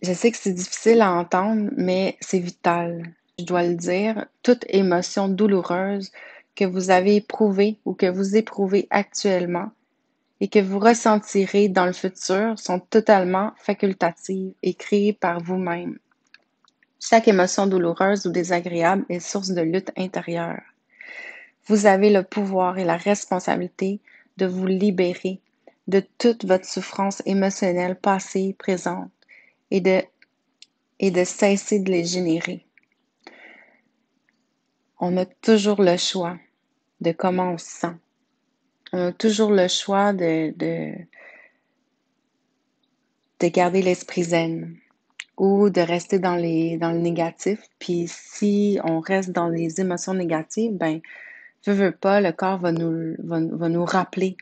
Je sais que c'est difficile à entendre, mais c'est vital. Je dois le dire, toute émotion douloureuse que vous avez éprouvée ou que vous éprouvez actuellement et que vous ressentirez dans le futur sont totalement facultatives et créées par vous-même. Chaque émotion douloureuse ou désagréable est source de lutte intérieure. Vous avez le pouvoir et la responsabilité de vous libérer de toute votre souffrance émotionnelle passée, présente, et de, et de cesser de les générer. On a toujours le choix de comment on se sent. On a toujours le choix de, de, de garder l'esprit zen ou de rester dans, les, dans le négatif. Puis si on reste dans les émotions négatives, ben, veux, veux pas, le corps va nous, va, va nous rappeler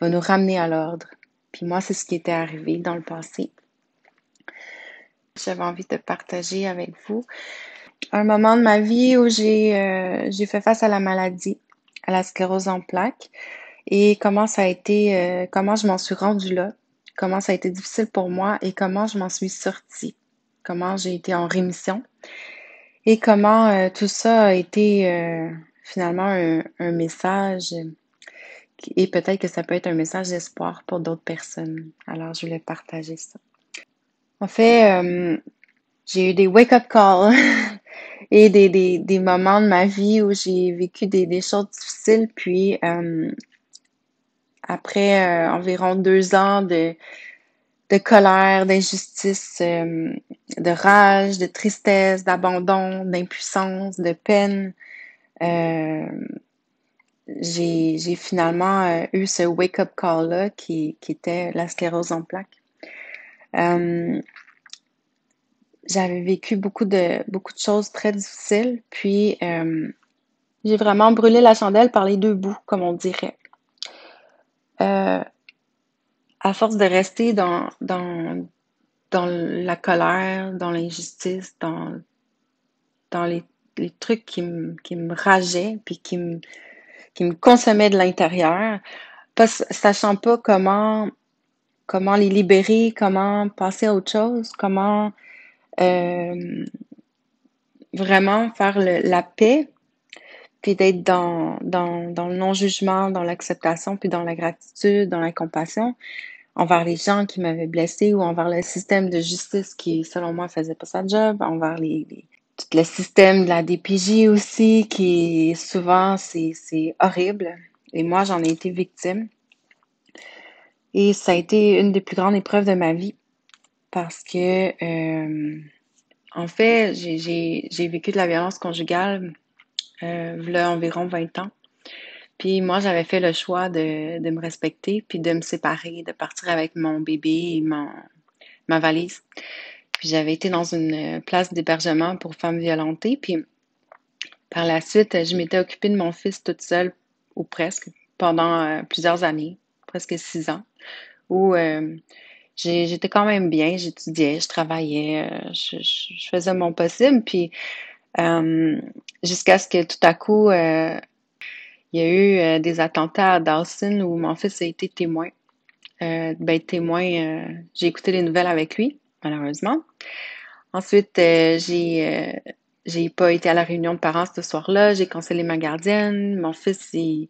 va nous ramener à l'ordre. Puis moi, c'est ce qui était arrivé dans le passé. J'avais envie de partager avec vous un moment de ma vie où j'ai euh, fait face à la maladie, à la sclérose en plaques, et comment ça a été, euh, comment je m'en suis rendue là, comment ça a été difficile pour moi? Et comment je m'en suis sortie, comment j'ai été en rémission? Et comment euh, tout ça a été finalement un, un message et peut-être que ça peut être un message d'espoir pour d'autres personnes. Alors, je voulais partager ça. En fait, euh, j'ai eu des wake-up calls et des, moments de ma vie où j'ai vécu des, des, choses difficiles. Puis, euh, après euh, environ deux ans de, colère, d'injustice, de rage, de tristesse, d'abandon, d'impuissance, de peine, j'ai finalement eu ce wake-up call-là qui, qui, était la sclérose en plaques. Euh, j'avais vécu beaucoup de, beaucoup de choses très difficiles, puis euh, j'ai vraiment brûlé la chandelle par les deux bouts, comme on dirait. Euh, à force de rester dans, dans, dans la colère, dans l'injustice, dans, dans les, trucs qui me, qui me rageaient, puis qui me, qui me consommait de l'intérieur, sachant pas comment comment les libérer, comment passer à autre chose, comment euh, vraiment faire la paix, puis d'être dans, le non-jugement, dans l'acceptation, puis dans la gratitude, dans la compassion envers les gens qui m'avaient blessé ou envers le système de justice qui, selon moi, faisait pas sa job, envers les, les tout le système de la DPJ aussi, qui souvent, c'est horrible. Et moi, j'en ai été victime. Et ça a été une des plus grandes épreuves de ma vie parce que, euh, en fait, j'ai vécu de la violence conjugale euh, là environ 20 ans. Puis moi, j'avais fait le choix de, de, me respecter, puis de me séparer, de partir avec mon bébé et ma valise. Puis j'avais été dans une place d'hébergement pour femmes violentées. Puis par la suite, je m'étais occupée de mon fils toute seule, ou presque, pendant euh, plusieurs années, presque six ans, où euh, j'étais quand même bien, j'étudiais, je travaillais, euh, je, faisais mon possible. Puis jusqu'à ce que tout à coup, il y a eu des attentats à Dawson où mon fils a été témoin. ben, témoin, j'ai écouté les nouvelles avec lui malheureusement. Ensuite, euh, j'ai euh, j'ai pas été à la réunion de parents ce soir-là. J'ai cancellé ma gardienne. Mon fils, il euh,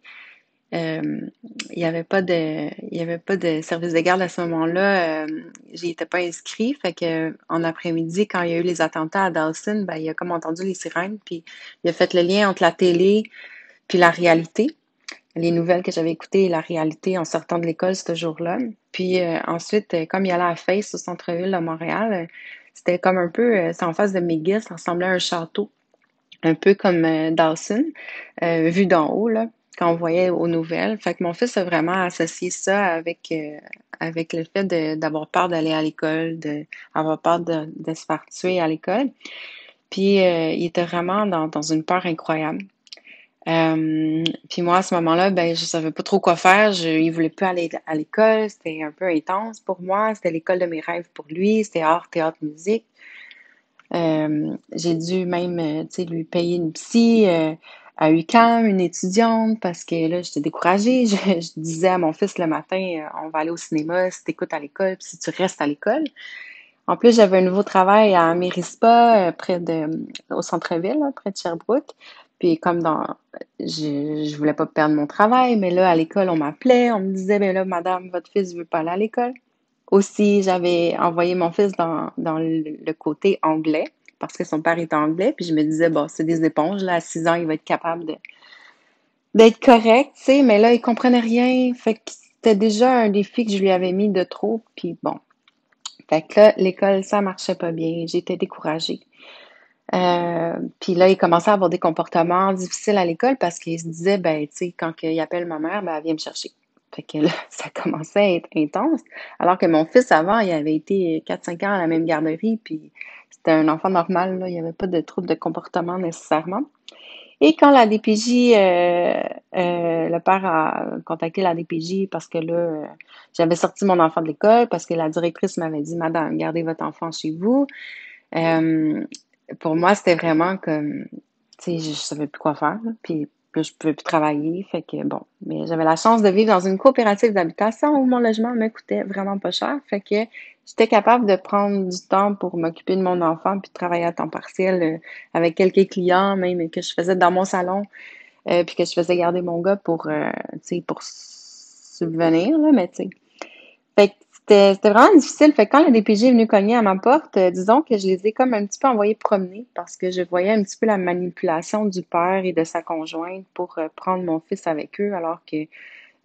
il n'y avait pas de il y avait pas de service de garde à ce moment-là. Euh, J'y étais pas inscrit. Fait que en après-midi, quand il y a eu les attentats à Dawson, ben, il a comme entendu les sirènes, puis il a fait le lien entre la télé puis la réalité les nouvelles que j'avais écoutées et la réalité en sortant de l'école ce jour-là. Puis euh, ensuite, euh, comme il allait à Face au centre-ville de Montréal, euh, c'était comme un peu, c'est en face de McGill, ça ressemblait à un château, un peu comme Dawson, vu d'en haut, là, quand on voyait aux nouvelles. Fait que mon fils a vraiment associé ça avec, avec le fait d'avoir peur d'aller à l'école, d'avoir peur de, se faire tuer à l'école. Puis il était vraiment dans, une peur incroyable. Euh, puis moi, à ce moment-là, ben, je savais pas trop quoi faire. Je, il voulait plus aller à l'école. C'était un peu intense pour moi. C'était l'école de mes rêves pour lui. C'était art, théâtre, musique. Euh, j'ai dû même, euh, tu sais, lui payer une psy euh, à UQAM, une étudiante, parce que là, j'étais découragée. Je, je, disais à mon fils le matin, on va aller au cinéma si tu écoutes à l'école, puis si tu restes à l'école. En plus, j'avais un nouveau travail à Mérispa, euh, près de, au centre-ville, près de Sherbrooke. Puis comme dans, je, je voulais pas perdre mon travail, mais là, à l'école, on m'appelait, on me disait, ben là, madame, votre fils veut pas aller à l'école. Aussi, j'avais envoyé mon fils dans, dans le, côté anglais, parce que son père est anglais, puis je me disais, bon, c'est des éponges, là, à 6 ans, il va être capable d'être correct, tu sais, mais là, il comprenait rien, fait que c'était déjà un défi que je lui avais mis de trop, puis bon, fait que là, l'école, ça marchait pas bien. J'étais découragée. Euh, puis là, il commençait à avoir des comportements difficiles à l'école parce qu'il se disait, ben, tu sais, quand il appelle ma mère, ben, elle vient me chercher. Fait que là, ça commençait à être intense. Alors que mon fils, avant, il avait été 4-5 ans à la même garderie, puis c'était un enfant normal, là. Il n'y avait pas de troubles de comportement nécessairement. Et quand la DPJ, euh, euh, le père a contacté la DPJ parce que là, euh, j'avais sorti mon enfant de l'école parce que la directrice m'avait dit, Madame, gardez votre enfant chez vous. pour moi, c'était vraiment comme, tu sais, je, savais plus quoi faire. Puis je pouvais plus travailler. Fait que bon, mais j'avais la chance de vivre dans une coopérative d'habitation où mon logement me coûtait vraiment pas cher. Fait que j'étais capable de prendre du temps pour m'occuper de mon enfant puis de travailler à temps partiel euh, avec quelques clients, même que je faisais dans mon salon, euh, puis que je faisais garder mon gars pour, euh, pour subvenir, là, mais tu sais. Fait que c'était vraiment difficile. Fait que quand la DPJ est venue cogner à ma porte, euh, disons que je les ai comme un petit peu envoyés promener parce que je voyais un petit peu la manipulation du père et de sa conjointe pour euh, prendre mon fils avec eux alors que euh,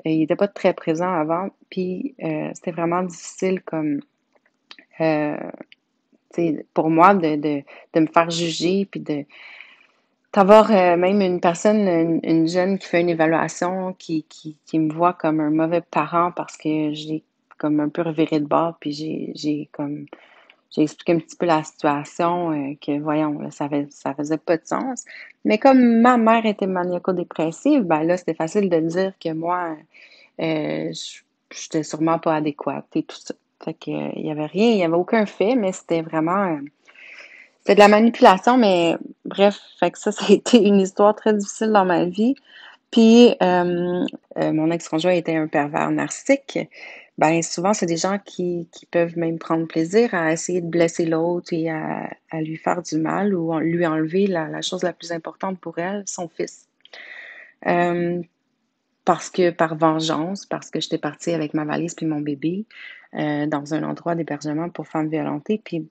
il n'était pas très présent avant. Puis c'était vraiment difficile comme pour moi de, de, de, me faire juger puis de d'avoir même une personne, une, jeune qui fait une évaluation, qui, qui me voit comme un mauvais parent parce que j'ai comme un peu reviré de bord, puis j'ai comme j'ai expliqué un petit peu la situation, euh, que voyons, ça, avait, ça faisait pas de sens. Mais comme ma mère était maniaco-dépressive, ben là, c'était facile de dire que moi, euh, j'étais sûrement pas adéquate et tout ça. Fait que, il y avait rien, il y avait aucun fait, mais c'était vraiment, euh, c'était de la manipulation, mais bref, fait que ça, ça a été une histoire très difficile dans ma vie. Puis, euh, mon ex-conjoint était un pervers narcissique ben souvent, c'est des gens qui, qui peuvent même prendre plaisir à essayer de blesser l'autre et à, à, lui faire du mal ou lui enlever la, la, chose la plus importante pour elle, son fils. Euh, parce que par vengeance, parce que j'étais partie avec ma valise puis mon bébé euh, dans un endroit d'hébergement pour femmes violentées, puis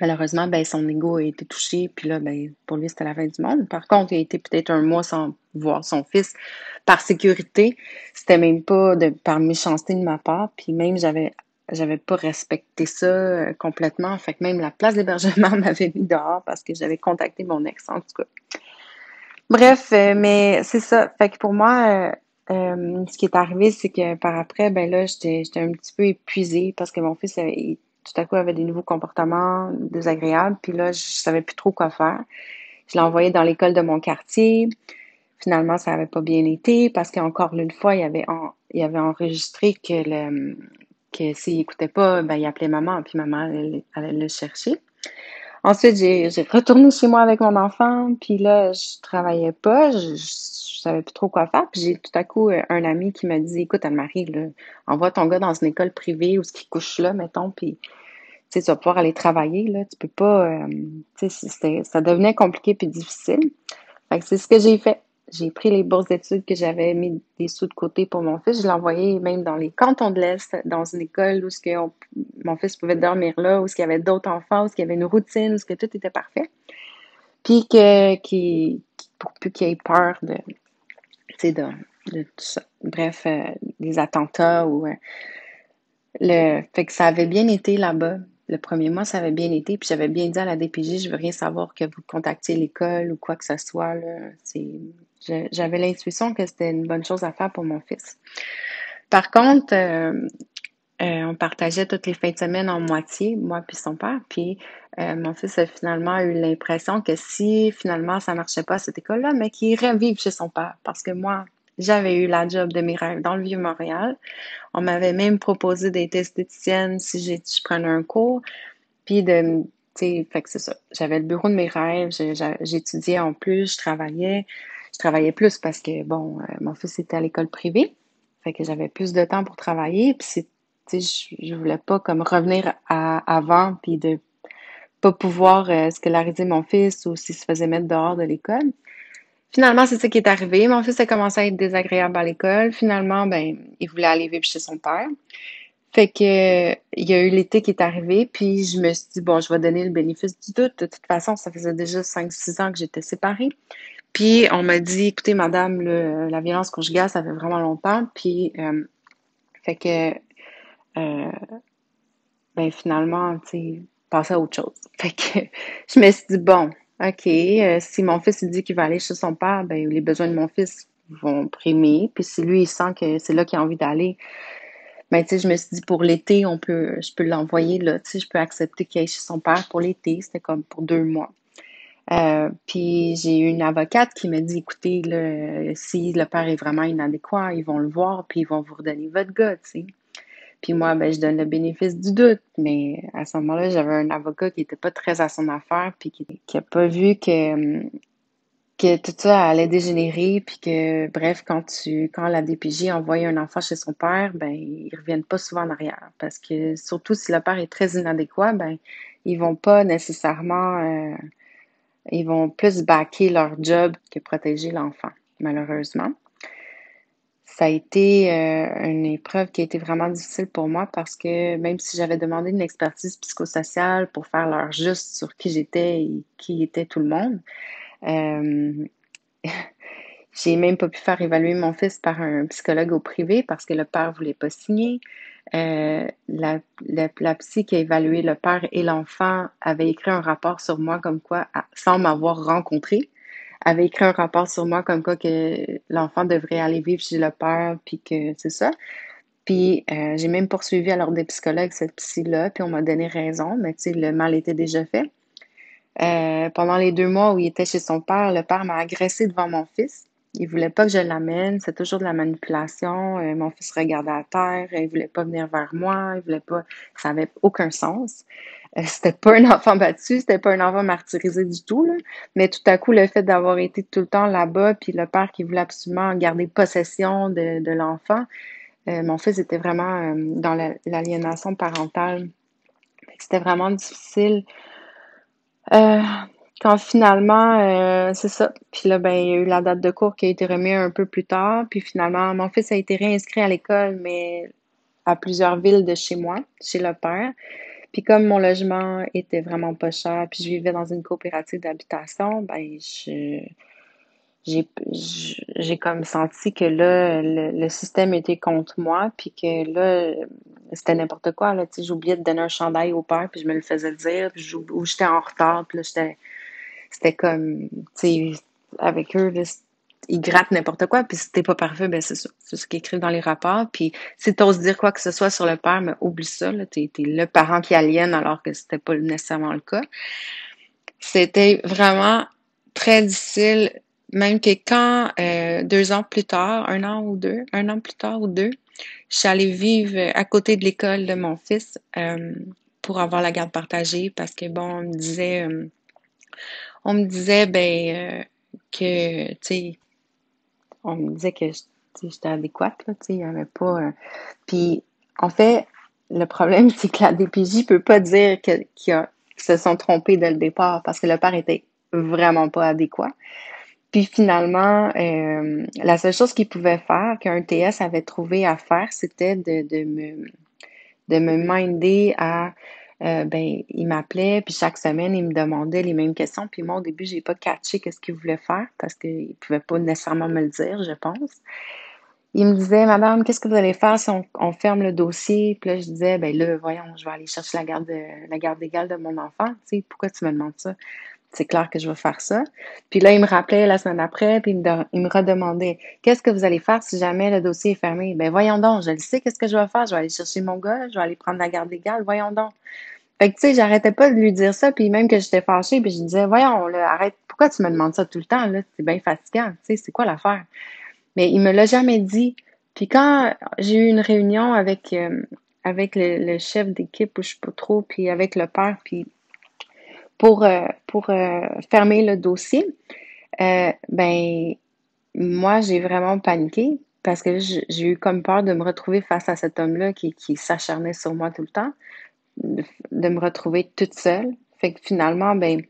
malheureusement, ben, son ego a été touché, puis là, ben, pour lui, c'était la fin du monde. Par contre, il a été peut-être un mois sans voir son fils par sécurité. C'était même pas de, par méchanceté de ma part, puis même j'avais pas respecté ça euh, complètement. Fait que même la place d'hébergement m'avait mis dehors parce que j'avais contacté mon ex, en tout cas. Bref, euh, mais c'est ça. Fait que pour moi, euh, ce qui est arrivé, c'est que par après, ben là, j'étais un petit peu épuisée parce que mon fils avait, tout à coup avait des nouveaux comportements désagréables. Puis là, je savais plus trop quoi faire. Je l'ai envoyé dans l'école de mon quartier. Finalement, ça n'avait pas bien été parce qu'encore une fois, il avait, enregistré que s'il n'écoutait pas, ben, il appelait maman, puis maman allait le chercher. Ensuite, j'ai retourné chez moi avec mon enfant, puis là, je travaillais pas, je, savais plus trop quoi faire, puis j'ai tout à coup un ami qui m'a dit, écoute, Anne-Marie, envoie ton gars dans une école privée où ce qui couche là, mettons, puis tu vas pouvoir aller travailler, là, tu peux pas, euh, tu sais, ça devenait compliqué puis difficile. Fait que c'est ce que j'ai fait. J'ai pris les bourses d'études que j'avais mis des sous de côté pour mon fils. Je l'ai envoyé même dans les cantons de l'Est, dans une école où ce que mon fils pouvait dormir là, où il y avait d'autres enfants, où il y avait une routine, où ce tout était parfait. Puis que, pour plus qu'il ait peur de, de, tout ça. Bref, euh, des attentats ou, euh, le, fait que ça avait bien été là-bas le premier mois, ça avait bien été, puis j'avais bien dit à la DPJ, je veux rien savoir que vous contactiez l'école ou quoi que ce soit. J'avais l'intuition que c'était une bonne chose à faire pour mon fils. Par contre, euh, euh, on partageait toutes les fins de semaine en moitié, moi puis son père. Puis euh, mon fils a finalement eu l'impression que si finalement ça marchait pas à cette école-là, mais qu'il irait vivre chez son père. Parce que moi, j'avais eu la job de mes rêves dans le Vieux-Montréal. On m'avait même proposé d'être esthéticienne si je prenais un cours. Puis de, fait que c'est ça. J'avais le bureau de mes rêves, j'étudiais en plus, je travaillais. Je travaillais plus parce que, bon, euh, mon fils était à l'école privée. Fait que j'avais plus de temps pour travailler. Puis je, je voulais pas comme revenir à avant puis de pas pouvoir euh, scolariser mon fils ou s'il se faisait mettre dehors de l'école. Finalement, c'est ça qui est arrivé. Mon fils a commencé à être désagréable à l'école. Finalement, ben, il voulait aller vivre chez son père. Fait que il y a eu l'été qui est arrivé, puis je me suis dit, bon, je vais donner le bénéfice du doute. De toute façon, ça faisait déjà 5-6 ans que j'étais séparée. Puis on m'a dit, écoutez, madame, la violence conjugale, ça fait vraiment longtemps. Puis, euh, fait que, euh, ben finalement, tu sais, passer à autre chose. Fait que je me suis dit, bon, OK, euh, si mon fils il dit qu'il va aller chez son père, ben les besoins de mon fils vont primer. Puis si lui, il sent que c'est là qu'il a envie d'aller, ben tu sais, je me suis dit, pour l'été, je peux l'envoyer là, tu sais, je peux accepter qu'il aille chez son père pour l'été. C'était comme pour deux mois. Euh, puis j'ai eu une avocate qui m'a dit, écoutez, là, si le père est vraiment inadéquat, ils vont le voir, puis ils vont vous redonner votre gars, tu sais. Puis moi, ben, je donne le bénéfice du doute. Mais à ce moment-là, j'avais un avocat qui n'était pas très à son affaire, puis qui n'a pas vu que, que tout ça allait dégénérer, puis que, bref, quand tu quand la DPJ envoie un enfant chez son père, ben, ils reviennent pas souvent en arrière. Parce que surtout si le père est très inadéquat, ben, ils vont pas nécessairement euh, ils vont plus backer leur job que protéger l'enfant, malheureusement ça a été euh, une épreuve qui a été vraiment difficile pour moi parce que même si j'avais demandé une expertise psychosociale pour faire leur juste sur qui j'étais et qui était tout le monde, euh, j'ai même pas pu faire évaluer mon fils par un psychologue au privé parce que le père voulait pas signer. Euh, la, la, psy qui a évalué le père et l'enfant avait écrit un rapport sur moi comme quoi, sans m'avoir rencontré, avait écrit un rapport sur moi comme quoi que l'enfant devrait aller vivre chez le père, puis que c'est ça. Puis euh, j'ai même poursuivi alors des psychologues cette psy-là, puis on m'a donné raison, mais tu sais, le mal était déjà fait. Euh, pendant les deux mois où il était chez son père, le père m'a agressé devant mon fils. Il voulait pas que je l'amène, c'est toujours de la manipulation. Euh, mon fils regardait à terre, il voulait pas venir vers moi, il voulait pas, ça avait aucun sens. Euh, c'était pas un enfant battu, c'était pas un enfant martyrisé du tout, là. mais tout à coup, le fait d'avoir été tout le temps là-bas, puis le père qui voulait absolument garder possession de, l'enfant, euh, mon fils était vraiment euh, dans l'aliénation parentale. C'était vraiment difficile. Quand finalement, c'est ça. Puis là, ben, il y a eu la date de cours qui a été remise un peu plus tard. Puis finalement, mon fils a été réinscrit à l'école, mais à plusieurs villes de chez moi, chez le père. Puis comme mon logement était vraiment pas cher, puis je vivais dans une coopérative d'habitation, ben je j'ai comme senti que là le, système était contre moi puis que là c'était n'importe quoi là j'oubliais de donner un chandail au père puis je me le faisais dire puis ou j'étais en retard puis là j'étais c'était comme tu sais avec eux ils grattent n'importe quoi, puis si t'es pas parfait, ben c'est ça. C'est ce qu'ils écrivent dans les rapports. Puis si t'oses dire quoi que ce soit sur le père, mais oublie ça, t'es, es le parent qui aliène alors que c'était pas nécessairement le cas. C'était vraiment très difficile, même que quand euh, deux ans plus tard, un an ou deux, un an plus tard ou deux, je suis allée vivre à côté de l'école de mon fils euh, pour avoir la garde partagée parce que bon, on me disait, euh, on me disait ben que tu sais on me disait que j'étais adéquate, là, tu sais, il n'y avait pas... Euh, puis, en fait, le problème, c'est que la DPJ peut pas dire qu'ils se sont trompés dès le départ parce que le père était vraiment pas adéquat. Puis finalement, euh, la seule chose qu'il pouvait faire, qu'un TS avait trouvé à faire, c'était de, de, me, de me minder à euh, ben, il m'appelait, puis chaque semaine, il me demandait les mêmes questions. Puis moi, au début, j'ai pas catché qu'est-ce qu'il voulait faire parce qu'il pouvait pas nécessairement me le dire, je pense. Il me disait, Madame, qu'est-ce que vous allez faire si on, ferme le dossier? Puis là, je disais, ben là, voyons, je vais aller chercher la garde, la garde égale de mon enfant. Tu sais, pourquoi tu me demandes ça? C'est clair que je vais faire ça. Puis là, il me rappelait la semaine après, puis il me, redemandait qu'est-ce que vous allez faire si jamais le dossier est fermé. Ben voyons donc, je le sais, qu'est-ce que je vais faire? Je vais aller chercher mon gars, je vais aller prendre la garde égale, voyons donc. Fait que tu sais, j'arrêtais pas de lui dire ça, puis même que j'étais fâchée, puis je disais, voyons, là, arrête, pourquoi tu me demandes ça tout le temps, là? C'est bien fatigant, tu sais, c'est quoi l'affaire? Mais il me l'a jamais dit. Puis quand j'ai eu une réunion avec, euh, le chef d'équipe, ou je sais pas trop, puis avec le père, puis pour, euh, pour euh, fermer le dossier, euh, ben moi j'ai vraiment paniqué parce que j'ai eu comme peur de me retrouver face à cet homme-là qui, qui s'acharnait sur moi tout le temps, de, de, me retrouver toute seule. Fait que finalement, ben,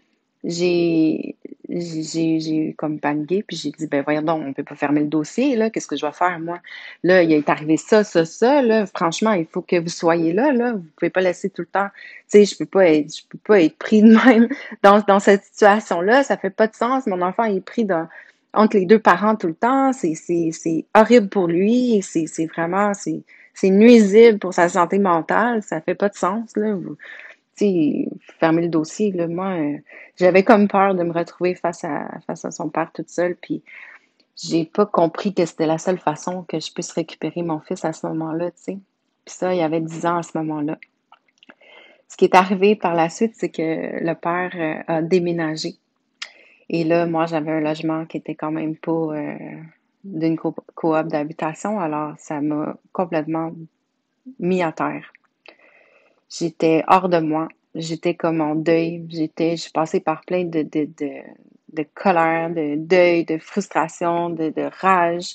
j'ai j'ai comme paniqué puis j'ai dit ben voyons donc on peut pas fermer le dossier là qu'est-ce que je vais faire moi? Là il est arrivé ça ça ça là. Franchement il faut que vous soyez là là. Vous pouvez pas laisser tout le temps tu sais je peux pas être je peux pas être pris de même dans dans cette situation là ça fait pas de sens. Mon enfant est pris dans entre les deux parents tout le temps. C'est horrible pour lui. C'est vraiment c'est c'est nuisible pour sa santé mentale. Ça fait pas de sens là fermer le dossier, moi, euh, j'avais comme peur de me retrouver face à, face à son père toute seule, puis j'ai pas compris que c'était la seule façon que je puisse récupérer mon fils à ce moment-là, tu sais. Puis ça, il y avait 10 ans à ce moment-là. Ce qui est arrivé par la suite, c'est que le père euh, a déménagé. Et là, moi, j'avais un logement qui était quand même pas euh, d'une coop d'habitation, alors ça m'a complètement mis à terre. J'étais hors de moi. J'étais comme en deuil. J'étais, je passais par plein de, de, de, de colère, de deuil, de frustration, de, de rage.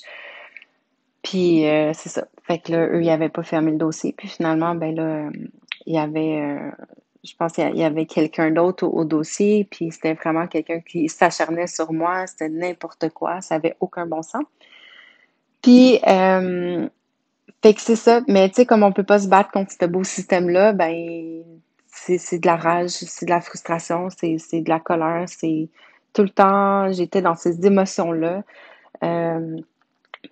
Puis euh, c'est ça. Fait que là, eux, ils n'avaient pas fermé le dossier. Puis finalement, ben là, il y avait, euh, je pense qu'il y avait quelqu'un d'autre au, dossier. Puis c'était vraiment quelqu'un qui s'acharnait sur moi. C'était n'importe quoi. Ça avait aucun bon sens. Puis euh, fait que c'est ça, mais tu sais, comme on peut pas se battre contre ce beau système-là, ben c'est de la rage, c'est de la frustration, c'est de la colère, c'est tout le temps, j'étais dans ces émotions-là. Euh,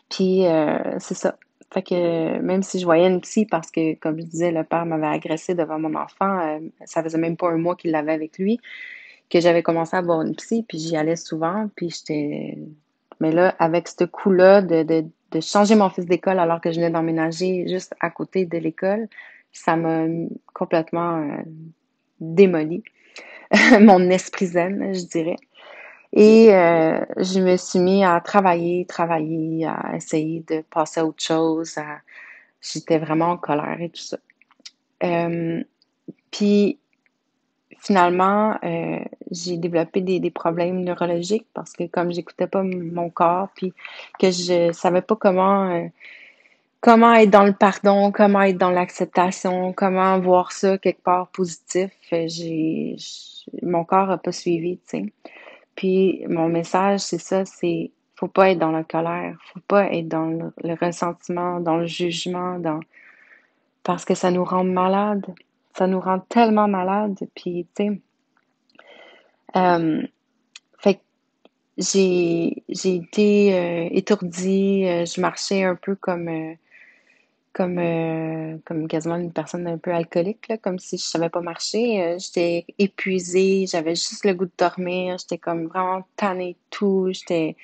puis euh, c'est ça. Fait que même si je voyais une psy, parce que comme je disais, le père m'avait agressé devant mon enfant, euh, ça faisait même pas un mois qu'il l'avait avec lui, que j'avais commencé à avoir une psy, puis j'y allais souvent, puis j'étais... Mais là, avec ce coup-là de de changer mon fils d'école alors que je venais d'emménager juste à côté de l'école, ça m'a complètement euh, démoli mon esprit zen, je dirais. Et euh, je me suis mis à travailler, travailler, à essayer de passer à autre chose. J'étais vraiment en colère et tout ça. Euh, puis finalement, euh, j'ai développé des, des, problèmes neurologiques parce que comme j'écoutais pas mon corps, puis que je savais pas comment euh, comment être dans le pardon, comment être dans l'acceptation, comment voir ça quelque part positif, j'ai mon corps a pas suivi, tu sais. Puis mon message, c'est ça, c'est faut pas être dans la colère, faut pas être dans le, le ressentiment, dans le jugement, dans parce que ça nous rend malade ça nous rend tellement malade. Puis, tu sais, euh, fait j'ai, j'ai été euh, étourdie, euh, je marchais un peu comme, comme, comme quasiment une personne un peu alcoolique, là, comme si je savais pas marcher. j'étais épuisée, j'avais juste le goût de dormir, j'étais comme vraiment tannée de tout, j'étais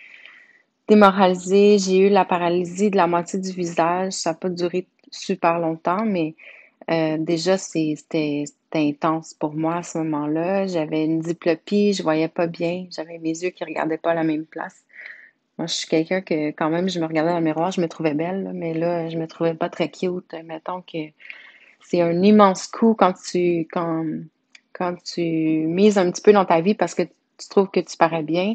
démoralisée, j'ai eu la paralysie de la moitié du visage, ça n'a pas duré super longtemps, mais euh, déjà, c'était intense pour moi à ce moment-là. J'avais une diplopie, je voyais pas bien, j'avais mes yeux qui regardaient pas la même place. Moi, je suis quelqu'un que quand même, je me regardais dans le miroir, je me trouvais belle, mais là, je me trouvais pas très cute. Mettons que c'est un immense coup quand tu quand, quand tu mises un petit peu dans ta vie parce que tu trouves que tu parais bien.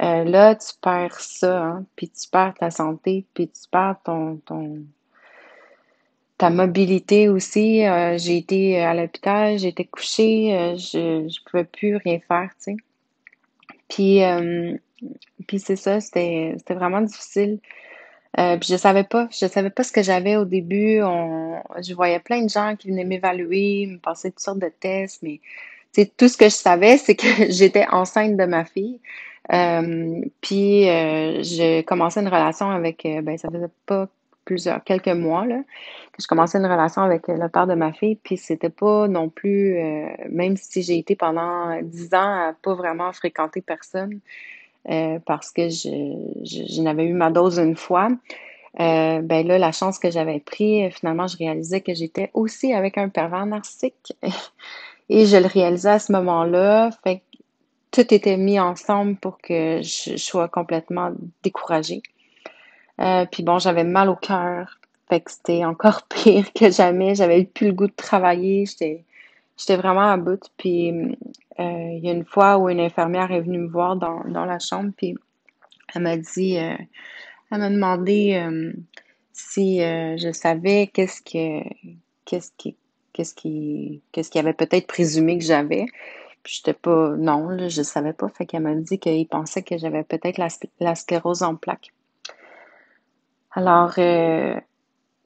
Euh, là, tu perds ça, hein, puis tu perds ta santé, puis tu perds ton, ton, ta mobilité aussi. Euh, j'ai été à l'hôpital, été couchée, euh, je ne pouvais plus rien faire, tu sais. Puis, euh, puis c'est ça, c'était vraiment difficile. puis je savais pas, je savais pas ce que j'avais au début. On, je voyais plein de gens qui venaient m'évaluer, me passer toutes sortes de tests, mais tout ce que je savais, c'est que j'étais enceinte de ma fille. puis j'ai commencé une relation avec, ben ça faisait pas quelques mois, là, que je commençais une relation avec le père de ma fille, puis c'était pas non plus, euh, même si j'ai été pendant dix ans à pas vraiment fréquenter personne, euh, parce que je, n'avais eu ma dose une fois, euh, ben là, la chance que j'avais pris, finalement, je réalisais que j'étais aussi avec un pervers narcissique. Et je le réalisais à ce moment-là. Fait que tout était mis ensemble pour que je sois complètement découragée. Euh, puis bon, j'avais mal au cœur. Fait que c'était encore pire que jamais. J'avais plus le goût de travailler. J'étais, j'étais vraiment à bout. Puis euh, il y a une fois où une infirmière est venue me voir dans, dans la chambre. Puis elle m'a dit, euh, Elle m'a demandé euh, si je savais qu'est-ce que qu'est-ce qui qu'est-ce qui qu'est-ce qu'il avait peut-être présumé que j'avais. Puis j'étais pas non, là, je savais pas. Fait qu'elle m'a dit qu'il pensait que j'avais peut-être la, sclérose en plaques. Alors euh,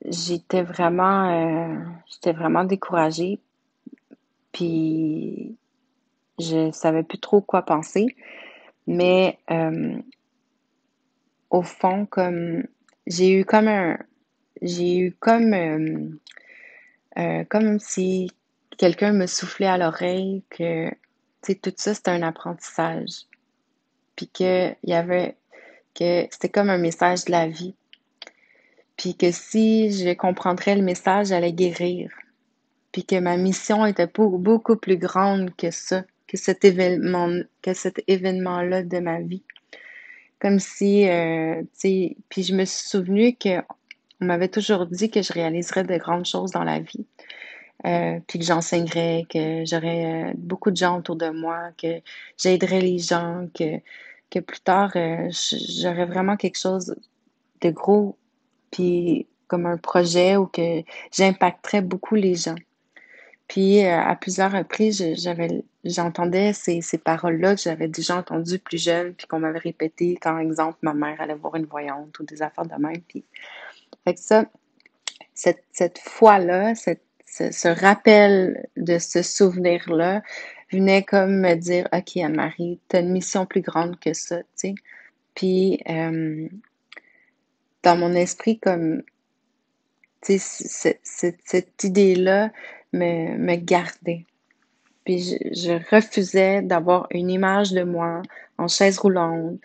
j'étais vraiment j'étais vraiment découragée. Puis je savais plus trop quoi penser. Mais au fond, comme j'ai eu comme un j'ai eu comme euh, euh, si quelqu'un me soufflait à l'oreille que tu tout ça c'était un apprentissage. Puis que que c'était comme un message de la vie. Puis que si je comprendrais le message, j'allais guérir. Puis que ma mission était beaucoup plus grande que ça, que cet événement, que cet événement-là de ma vie. Comme si, euh, puis je me suis souvenu que on m'avait toujours dit que je réaliserais de grandes choses dans la vie. Euh, puis que j'enseignerais, que j'aurais euh, beaucoup de gens autour de moi, que j'aiderais les gens, que plus tard, j'aurais vraiment quelque chose de gros, puis comme un projet où que j'impacterais beaucoup les gens. Puis à plusieurs reprises, j'avais j'entendais ces, ces paroles-là que j'avais déjà entendues plus jeune, puis qu'on m'avait répété quand, exemple, ma mère allait voir une voyante ou des affaires de même. Puis, fait que ça, cette, cette foi-là, cette, ce, rappel de ce souvenir-là venait comme me dire, OK, Anne-Marie, tu as une mission plus grande que ça, tu sais. Puis, euh, dans mon esprit, comme, tu sais, cette, idée-là me, me gardait. Puis je, refusais d'avoir une image de moi en chaise roulante,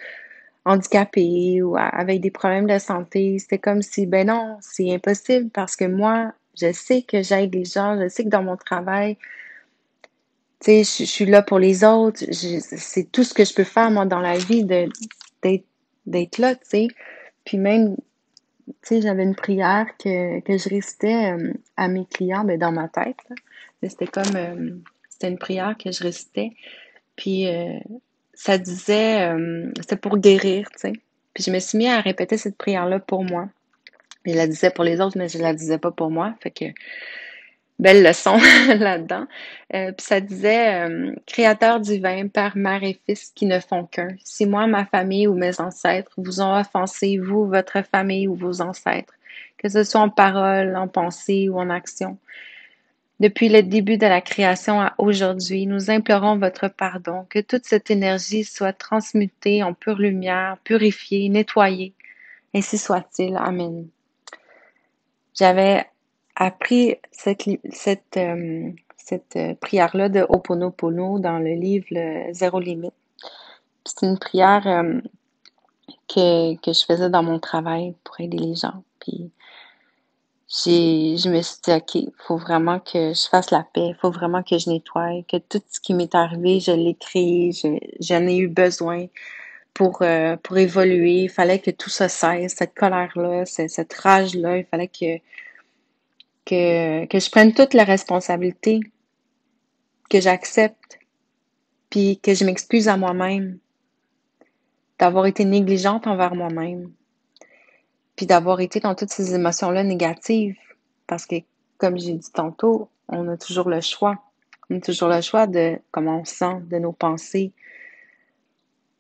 handicapée ou avec des problèmes de santé. C'était comme si, ben non, c'est impossible parce que moi, je sais que j'aide les gens, je sais que dans mon travail, tu sais, je, suis là pour les autres. C'est tout ce que je peux faire, moi, dans la vie, d'être là, tu sais. Puis même, sais, j'avais une prière que, je récitais euh, à mes clients, ben, dans ma tête. C'était comme... Euh, c'était une prière que je récitais. Puis euh, ça disait, c'était pour guérir, tu sais. Puis je me suis mis à répéter cette prière-là pour moi. Je la disais pour les autres, mais je la disais pas pour moi. Fait que belle leçon là-dedans. Euh, ça disait Créateur divin, Père, Mère et Fils qui ne font qu'un. Si moi, ma famille ou mes ancêtres vous ont offensé, vous, votre famille ou vos ancêtres, que ce soit en parole, en pensée ou en action, depuis le début de la création à aujourd'hui, nous implorons votre pardon, que toute cette énergie soit transmutée en pure lumière, purifiée, nettoyée. Ainsi soit-il. Amen. J'avais appris cette, cette, euh, cette euh, prière-là de Oponopono dans le livre Zéro Limite. C'est une prière euh, que, que je faisais dans mon travail pour aider les gens. Puis je me suis dit, OK, il faut vraiment que je fasse la paix, il faut vraiment que je nettoie, que tout ce qui m'est arrivé, je l'ai créé, j'en ai eu besoin pour, pour évoluer. Il fallait que tout ça cesse, cette colère-là, cette, rage-là, il fallait que, que, je prenne toute la responsabilité, que j'accepte, puis que je m'excuse à moi-même d'avoir été négligente envers moi-même puis d'avoir été dans toutes ces émotions-là négatives. Parce que, comme j'ai dit tantôt, on a toujours le choix. On a toujours le choix de comment on se sent, de nos pensées.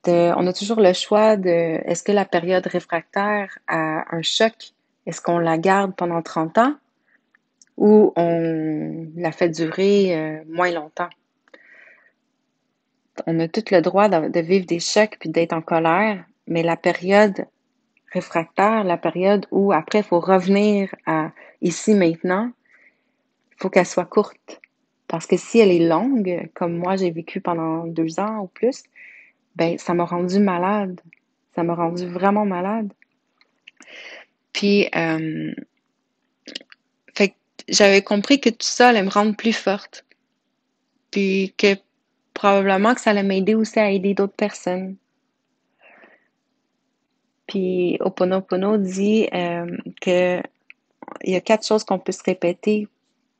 on a toujours le choix de est-ce que la période réfractaire a un choc, est-ce qu'on la garde pendant 30 ans? Ou on la fait durer euh, moins longtemps. On a tout le droit de, vivre des chocs puis d'être en colère, mais la période réfractaire, la période où après il faut revenir à ici maintenant, il faut qu'elle soit courte. Parce que si elle est longue, comme moi j'ai vécu pendant deux ans ou plus, ben ça m'a rendu malade. Ça m'a rendu vraiment malade. Puis, euh, j'avais compris que tout ça allait me rendre plus forte. Puis que probablement que ça allait m'aider aussi à aider d'autres personnes. Puis Oponopono dit euh, que il y a quatre choses qu'on peut se répéter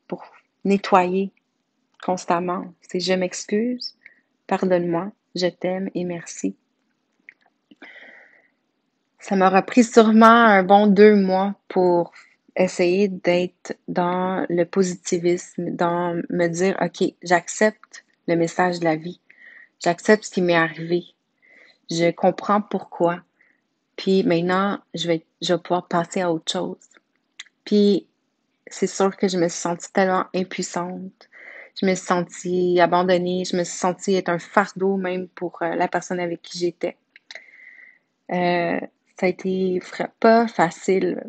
pour nettoyer constamment. C'est je m'excuse, pardonne-moi, je t'aime et merci. ça m'aura pris sûrement un bon deux mois pour essayer d'être dans le positivisme, dans me dire, OK, j'accepte le message de la vie. J'accepte ce qui m'est arrivé. Je comprends pourquoi. Puis maintenant, je vais, je vais pouvoir passer à autre chose. Puis c'est sûr que je me suis sentie tellement impuissante. Je me suis sentie abandonnée. Je me suis sentie être un fardeau même pour euh, la personne avec qui j'étais. Euh, ça a été pas facile,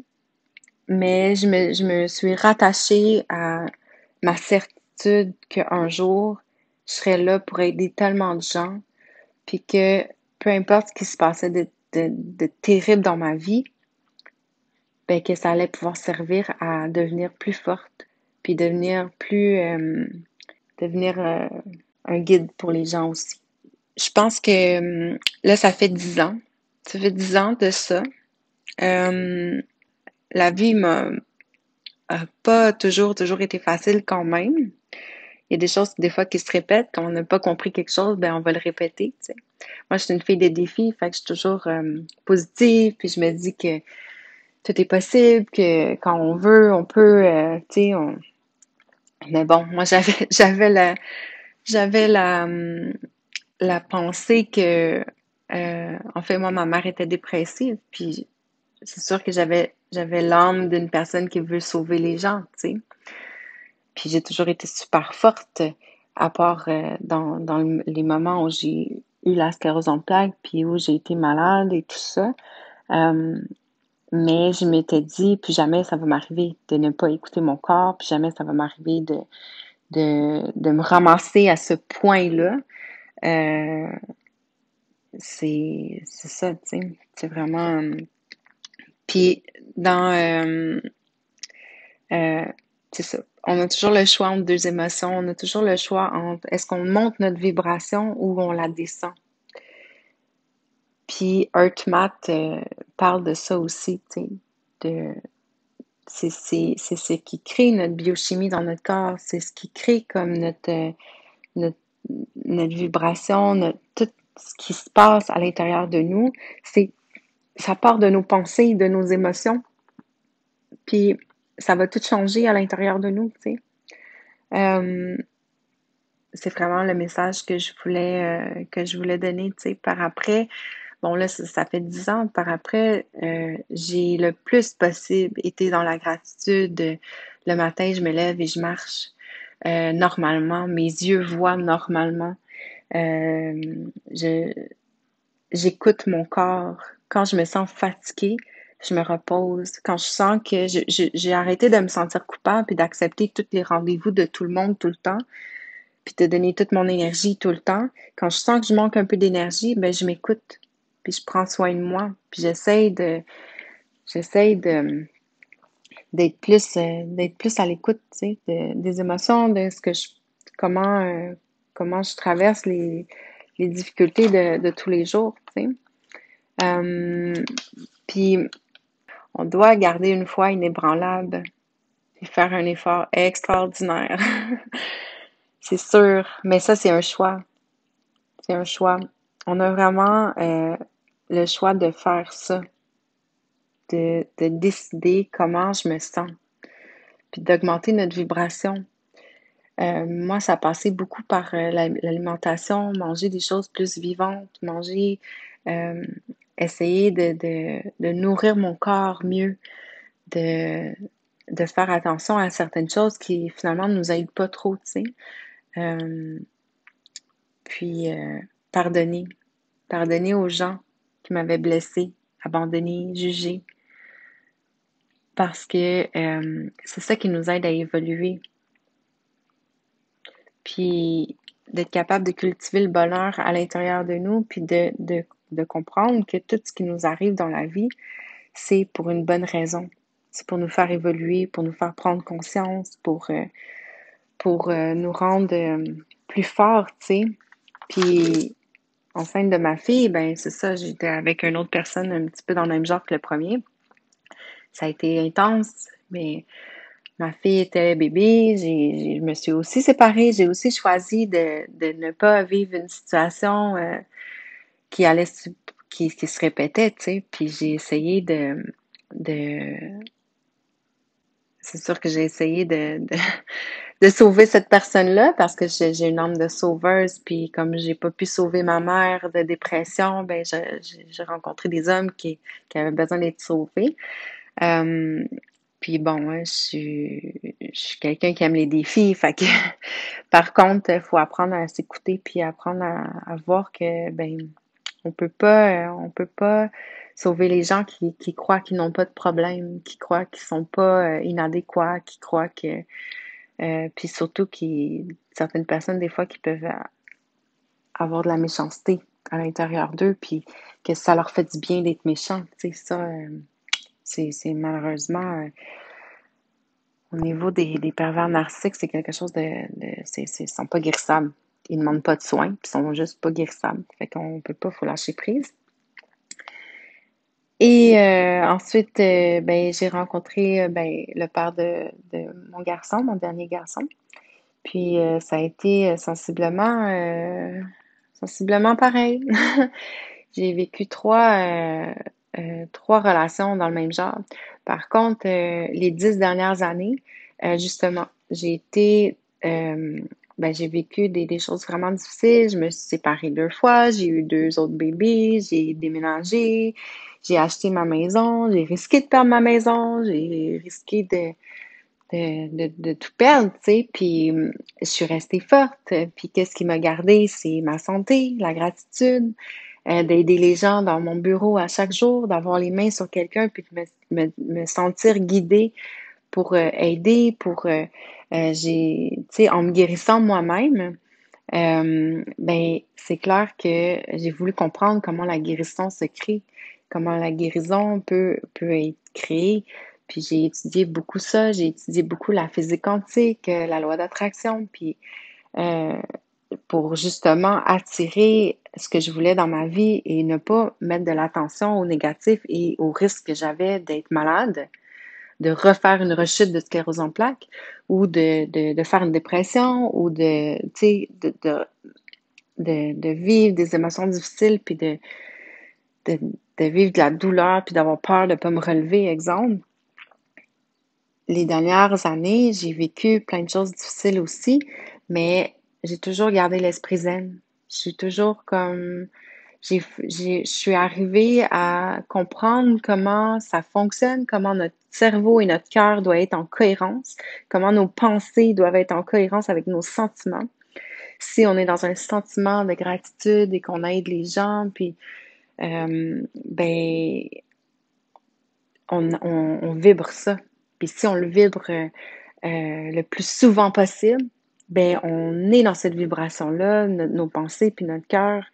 mais je me, je me suis rattachée à ma certitude qu'un jour, je serais là pour aider tellement de gens, puis que peu importe ce qui se passait de, de, terrible dans ma vie, ben que ça allait pouvoir servir à devenir plus forte, puis devenir plus, euh, devenir euh, un guide pour les gens aussi. Je pense que là, ça fait dix ans ça fait dix ans de ça. Euh, la vie m'a pas toujours, été facile quand même. Il y a des choses, des fois, qui se répètent. Quand on n'a pas compris quelque chose, ben, on va le répéter, Moi, je suis une fille de défis, fait je suis toujours euh, positive, puis je me dis que tout est possible, que quand on veut, on peut, euh, tu. Mais bon, moi, j'avais, j'avais la, j'avais la, pensée que euh, en fait, moi, ma mère était dépressive, puis c'est sûr que j'avais j'avais l'âme d'une personne qui veut sauver les gens, tu sais. Puis j'ai toujours été super forte, à part euh, dans, dans les moments où j'ai eu la sclérose en plaques, puis où j'ai été malade et tout ça. Euh, mais je m'étais dit, puis jamais ça va m'arriver de ne pas écouter mon corps, puis jamais ça va m'arriver de, de, de me ramasser à ce point-là. Euh, c'est ça, tu sais. C'est vraiment. Euh, puis dans. Euh, euh, c'est ça. On a toujours le choix entre deux émotions. On a toujours le choix entre est-ce qu'on monte notre vibration ou on la descend. Puis Earthmat parle de ça aussi. De, c'est ce qui crée notre biochimie dans notre corps. C'est ce qui crée comme notre, notre, notre vibration, notre, tout, ce qui se passe à l'intérieur de nous, c'est ça part de nos pensées, de nos émotions. Puis ça va tout changer à l'intérieur de nous, tu sais. Euh, c'est vraiment le message que je voulais euh, que je voulais donner, tu sais. Par après, bon là, ça, fait dix ans. Par après, euh, j'ai le plus possible été dans la gratitude. Le matin, je me lève et je marche normalement. Mes yeux voient normalement. Euh, je, j'écoute mon corps. Quand je me sens fatiguée, je me repose. Quand je sens que j'ai arrêté de me sentir coupable puis d'accepter tous les rendez-vous de tout le monde tout le temps, puis de donner toute mon énergie tout le temps, quand je sens que je manque un peu d'énergie, ben je m'écoute. Puis je prends soin de moi. Puis j'essaie de j'essaie de d'être plus euh, d'être plus à l'écoute, tu sais, des émotions, de ce que je comment euh, comment je traverse les, difficultés de, tous les jours. Euh, puis, on doit garder une foi inébranlable et faire un effort extraordinaire. c'est sûr, mais ça, c'est un choix. C'est un choix. On a vraiment euh, le choix de faire ça, de, de décider comment je me sens, puis d'augmenter notre vibration. Euh, moi, ça passait beaucoup par euh, l'alimentation, manger des choses plus vivantes, manger, euh, essayer de, nourrir mon corps mieux, de, de faire attention à certaines choses qui finalement ne nous aident pas trop, tu sais. puis, pardonner. Pardonner aux gens qui m'avaient blessé, abandonné, jugé. Parce que c'est ça qui nous aide à évoluer puis d'être capable de cultiver le bonheur à l'intérieur de nous, puis de, de, de, comprendre que tout ce qui nous arrive dans la vie, c'est pour une bonne raison. C'est pour nous faire évoluer, pour nous faire prendre conscience, pour, euh, pour euh, nous rendre euh, plus forts, tu sais. Puis, enceinte de ma fille, ben c'est ça, j'étais avec une autre personne un petit peu dans le même genre que le premier. Ça a été intense, mais ma fille était bébé, je me suis aussi séparée, j'ai aussi choisi de, ne pas vivre une situation qui allait qui, qui se répétait, tu sais. Puis j'ai essayé de, de c'est sûr que j'ai essayé de, de, sauver cette personne-là parce que j'ai une âme de sauveuse. Puis comme j'ai pas pu sauver ma mère de dépression, ben j'ai rencontré des hommes qui, qui avaient besoin d'être sauvés. Euh, puis bon, je suis, je suis quelqu'un qui aime les défis. Fait que, par contre, il faut apprendre à s'écouter puis apprendre à, voir que ben on peut pas, on peut pas sauver les gens qui, qui croient qu'ils n'ont pas de problème, qui croient qu'ils sont pas euh, inadéquats, qui croient que euh, puis surtout qui certaines personnes des fois qui peuvent avoir de la méchanceté à l'intérieur d'eux puis que ça leur fait du bien d'être méchants, tu ça euh, c'est malheureusement, euh, au niveau des, pervers narcissiques, c'est quelque chose de. de c'est, sont pas guérissables. Ils ne demandent pas de soins, puis ils sont juste pas guérissables. Fait qu'on peut pas, faut lâcher prise. Et euh, ensuite, euh, ben, j'ai rencontré ben, le père de, mon garçon, mon dernier garçon. Puis ça a été sensiblement, sensiblement pareil. j'ai vécu trois, euh, trois relations dans le même genre. Par contre, euh, les dix dernières années, euh, justement, j'ai été, ben, j'ai vécu des, choses vraiment difficiles. Je me suis séparée deux fois, j'ai eu deux autres bébés, j'ai déménagé, j'ai acheté ma maison, j'ai risqué de perdre ma maison, j'ai risqué de, de, de, tout perdre, tu sais, puis je suis restée forte. Puis qu'est-ce qui m'a gardée? C'est ma santé, la gratitude, euh, d'aider les gens dans mon bureau à chaque jour, d'avoir les mains sur quelqu'un, puis de me, me, sentir guidée pour euh, aider, pour euh, j'ai, tu sais, en me guérissant moi-même, ben c'est clair que j'ai voulu comprendre comment la guérison se crée, comment la guérison peut peut être créée. Puis j'ai étudié beaucoup ça, j'ai étudié beaucoup la physique quantique, la loi d'attraction, puis pour justement attirer ce que je voulais dans ma vie et ne pas mettre de l'attention au négatif et au risque que j'avais d'être malade, de refaire une rechute de sclérose en plaques ou de, de, de faire une dépression ou de, de, de, de, vivre des émotions difficiles puis de, de, de vivre de la douleur puis d'avoir peur de ne pas me relever, exemple. Les dernières années, j'ai vécu plein de choses difficiles aussi, mais j'ai toujours gardé l'esprit zen. Je suis toujours comme, je suis arrivée à comprendre comment ça fonctionne, comment notre cerveau et notre cœur doivent être en cohérence, comment nos pensées doivent être en cohérence avec nos sentiments. Si on est dans un sentiment de gratitude et qu'on aide les gens, puis euh, ben on, on, vibre ça. Puis si on le vibre euh, le plus souvent possible, ben on est dans cette vibration-là, nos pensées puis notre cœur,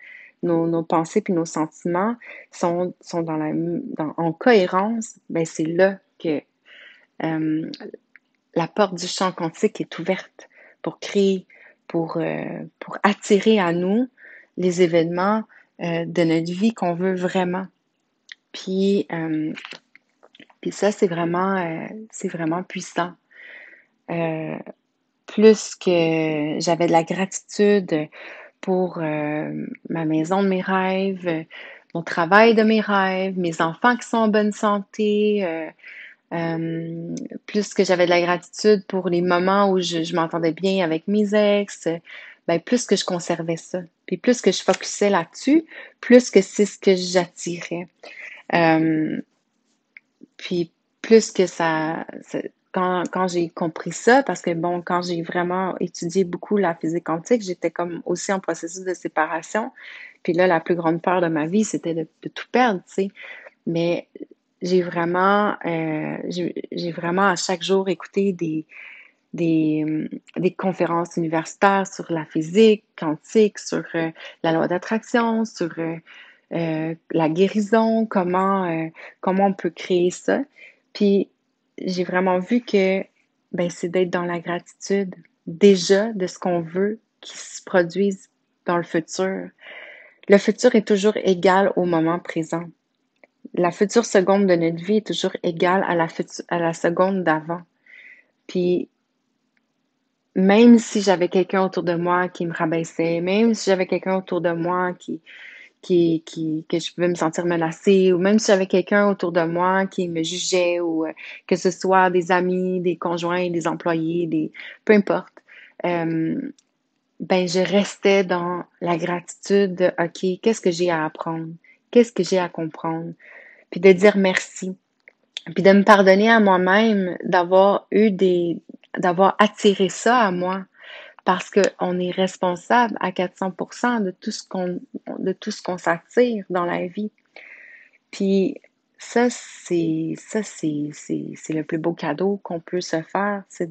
nos, pensées puis nos sentiments sont, sont dans la, en cohérence, ben c'est là que euh, la porte du champ quantique est ouverte pour créer, pour, euh, pour attirer à nous les événements euh, de notre vie qu'on veut vraiment. Puis, puis ça, c'est vraiment, c'est vraiment puissant. Plus que j'avais de la gratitude pour euh, ma maison de mes rêves, mon travail de mes rêves, mes enfants qui sont en bonne santé, euh, euh, plus que j'avais de la gratitude pour les moments où je, m'entendais bien avec mes ex, ben plus que je conservais ça. Puis plus que je focusais là-dessus, plus que c'est ce que j'attirais. puis plus que ça quand, quand j'ai compris ça, parce que bon, quand j'ai vraiment étudié beaucoup la physique quantique, j'étais comme aussi en processus de séparation. Puis là, la plus grande peur de ma vie, c'était de, tout perdre, tu sais. Mais j'ai vraiment, euh, j'ai vraiment à chaque jour écouté des, des, des, conférences universitaires sur la physique quantique, sur euh, la loi d'attraction, sur euh, euh la guérison, comment, euh, comment on peut créer ça. Puis j'ai vraiment vu que ben, c'est d'être dans la gratitude déjà de ce qu'on veut qui se produise dans le futur. Le futur est toujours égal au moment présent. La future seconde de notre vie est toujours égale à la, à la seconde d'avant. Puis, même si j'avais quelqu'un autour de moi qui me rabaissait, même si j'avais quelqu'un autour de moi qui, qui, que je pouvais me sentir menacée, ou même si j'avais quelqu'un autour de moi qui me jugeait, ou euh, que ce soit des amis, des conjoints, des employés, des peu importe, euh, ben je restais dans la gratitude de OK, qu'est-ce que j'ai à apprendre? Qu'est-ce que j'ai à comprendre? Puis de dire merci. Puis de me pardonner à moi-même d'avoir eu des d'avoir attiré ça à moi parce qu'on est responsable à 400% de tout ce qu'on de s'attire dans la vie. Puis ça c'est le plus beau cadeau qu'on peut se faire, c'est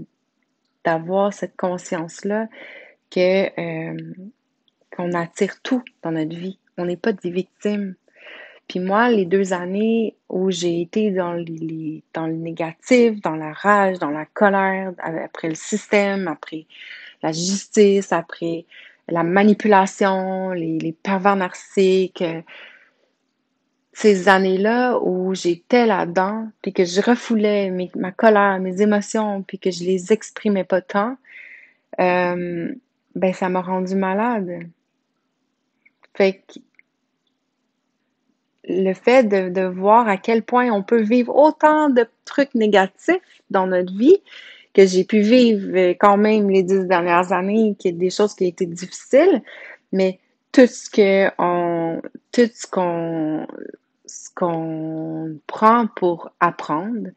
d'avoir cette conscience là que euh, qu'on attire tout dans notre vie. On n'est pas des victimes. Puis moi, les deux années où j'ai été dans, les, dans le négatif, dans la rage, dans la colère, après le système, après la justice, après la manipulation, les, les pervers narcissiques, euh, ces années-là où j'étais là-dedans, puis que je refoulais ma colère, mes émotions, puis que je les exprimais pas tant, euh, ben ça m'a rendu malade. Fait que le fait de, de, voir à quel point on peut vivre autant de trucs négatifs dans notre vie que j'ai pu vivre quand même les dix dernières années, qui des choses qui étaient difficiles, mais tout ce que on, tout ce qu'on, ce qu'on prend pour apprendre,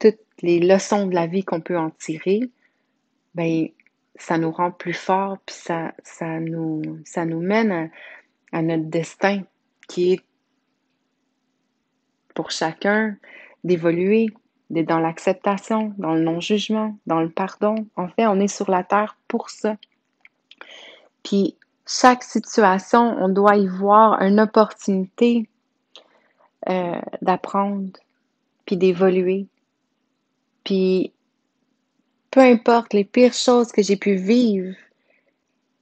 toutes les leçons de la vie qu'on peut en tirer, ben ça nous rend plus forts, puis ça, ça nous, ça nous mène à, à notre destin qui est pour chacun d'évoluer, d'être dans l'acceptation, dans le non-jugement, dans le pardon. En fait, on est sur la terre pour ça. Puis, chaque situation, on doit y voir une opportunité euh, d'apprendre, puis d'évoluer. Puis, peu importe les pires choses que j'ai pu vivre,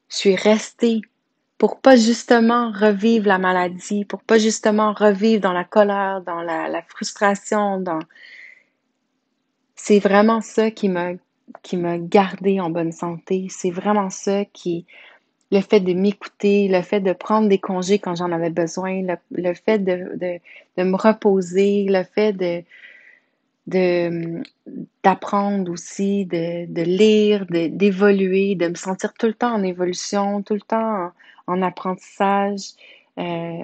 je suis restée pour pas justement revivre la maladie, pour pas justement revivre dans la colère, dans la, frustration, dans c'est vraiment ça qui m'a qui gardé en bonne santé. C'est vraiment ça qui le fait de m'écouter, le fait de prendre des congés quand j'en avais besoin, le, fait de, me reposer, le fait de d'apprendre aussi, de, de lire, d'évoluer, de, me sentir tout le temps en évolution, tout le temps apprentissage, euh,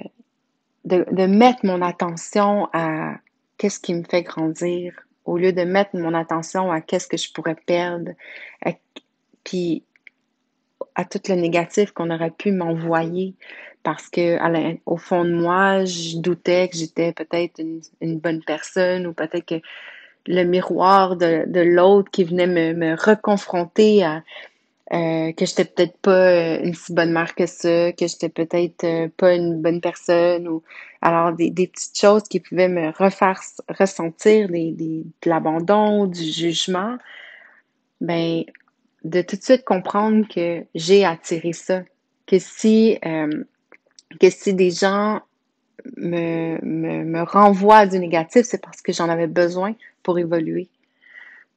de, mettre mon attention à qu'est-ce qui me fait grandir, au lieu de mettre mon attention à qu'est-ce que je pourrais perdre, puis à tout le négatif qu'on aurait pu m'envoyer. Parce que au fond de moi, je doutais que j'étais peut-être une, bonne personne ou peut-être que le miroir de, de l'autre qui venait me, me reconfronter à, euh, que j'étais peut-être pas euh, une si bonne mère que ça, que j'étais peut-être euh, pas une bonne personne ou alors des, des, petites choses qui pouvaient me refaire ressentir des, des, de l'abandon, du jugement, ben de tout de suite comprendre que j'ai attiré ça, que si euh, que si des gens me, me, me renvoient du négatif, c'est parce que j'en avais besoin pour évoluer.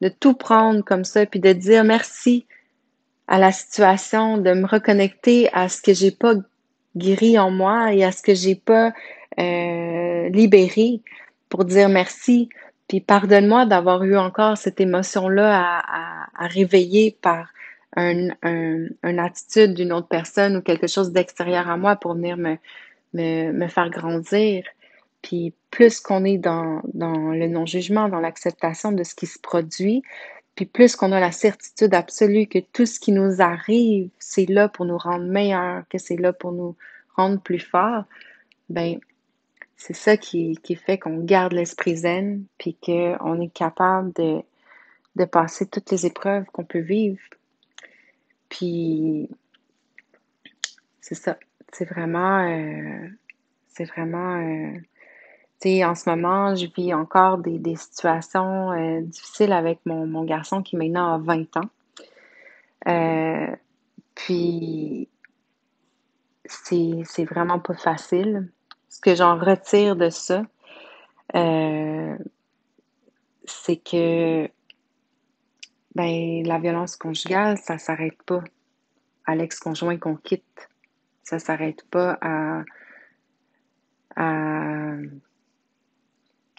De tout prendre comme ça, puis de dire merci à la situation, de me reconnecter à ce que j'ai pas guéri en moi et à ce que j'ai pas euh, libéré pour dire merci. Puis pardonne-moi d'avoir eu encore cette émotion-là à, réveiller par un, un, une attitude d'une autre personne ou quelque chose d'extérieur à moi pour venir me, faire grandir. Puis plus qu'on est dans le non-jugement, dans l'acceptation de ce qui se produit, puis plus qu'on a la certitude absolue que tout ce qui nous arrive, c'est là pour nous rendre meilleurs, que c'est là pour nous rendre plus forts, ben c'est ça qui, fait qu'on garde l'esprit zen, puis qu'on est capable de, de passer toutes les épreuves qu'on peut vivre. Puis c'est ça. C'est vraiment euh, c'est vraiment euh, en ce moment, je vis encore des, situations euh, difficiles avec mon, mon, garçon qui maintenant a 20 ans. Euh, puis, c'est vraiment pas facile. Ce que j'en retire de ça, euh, c'est que ben, la violence conjugale, ça s'arrête pas à l'ex-conjoint qu'on quitte. Ça s'arrête pas à à,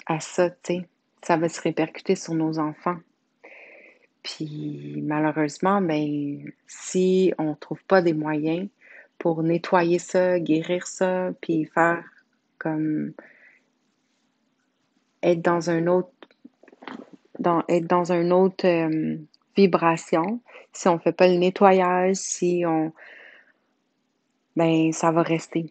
à ça, tu sais. Ça va se répercuter sur nos enfants. Puis malheureusement, ben, si on ne trouve pas des moyens pour nettoyer ça, guérir ça, puis faire comme être dans un autre dans, être dans une autre euh, vibration. Si on fait pas le nettoyage, si on ben ça va rester.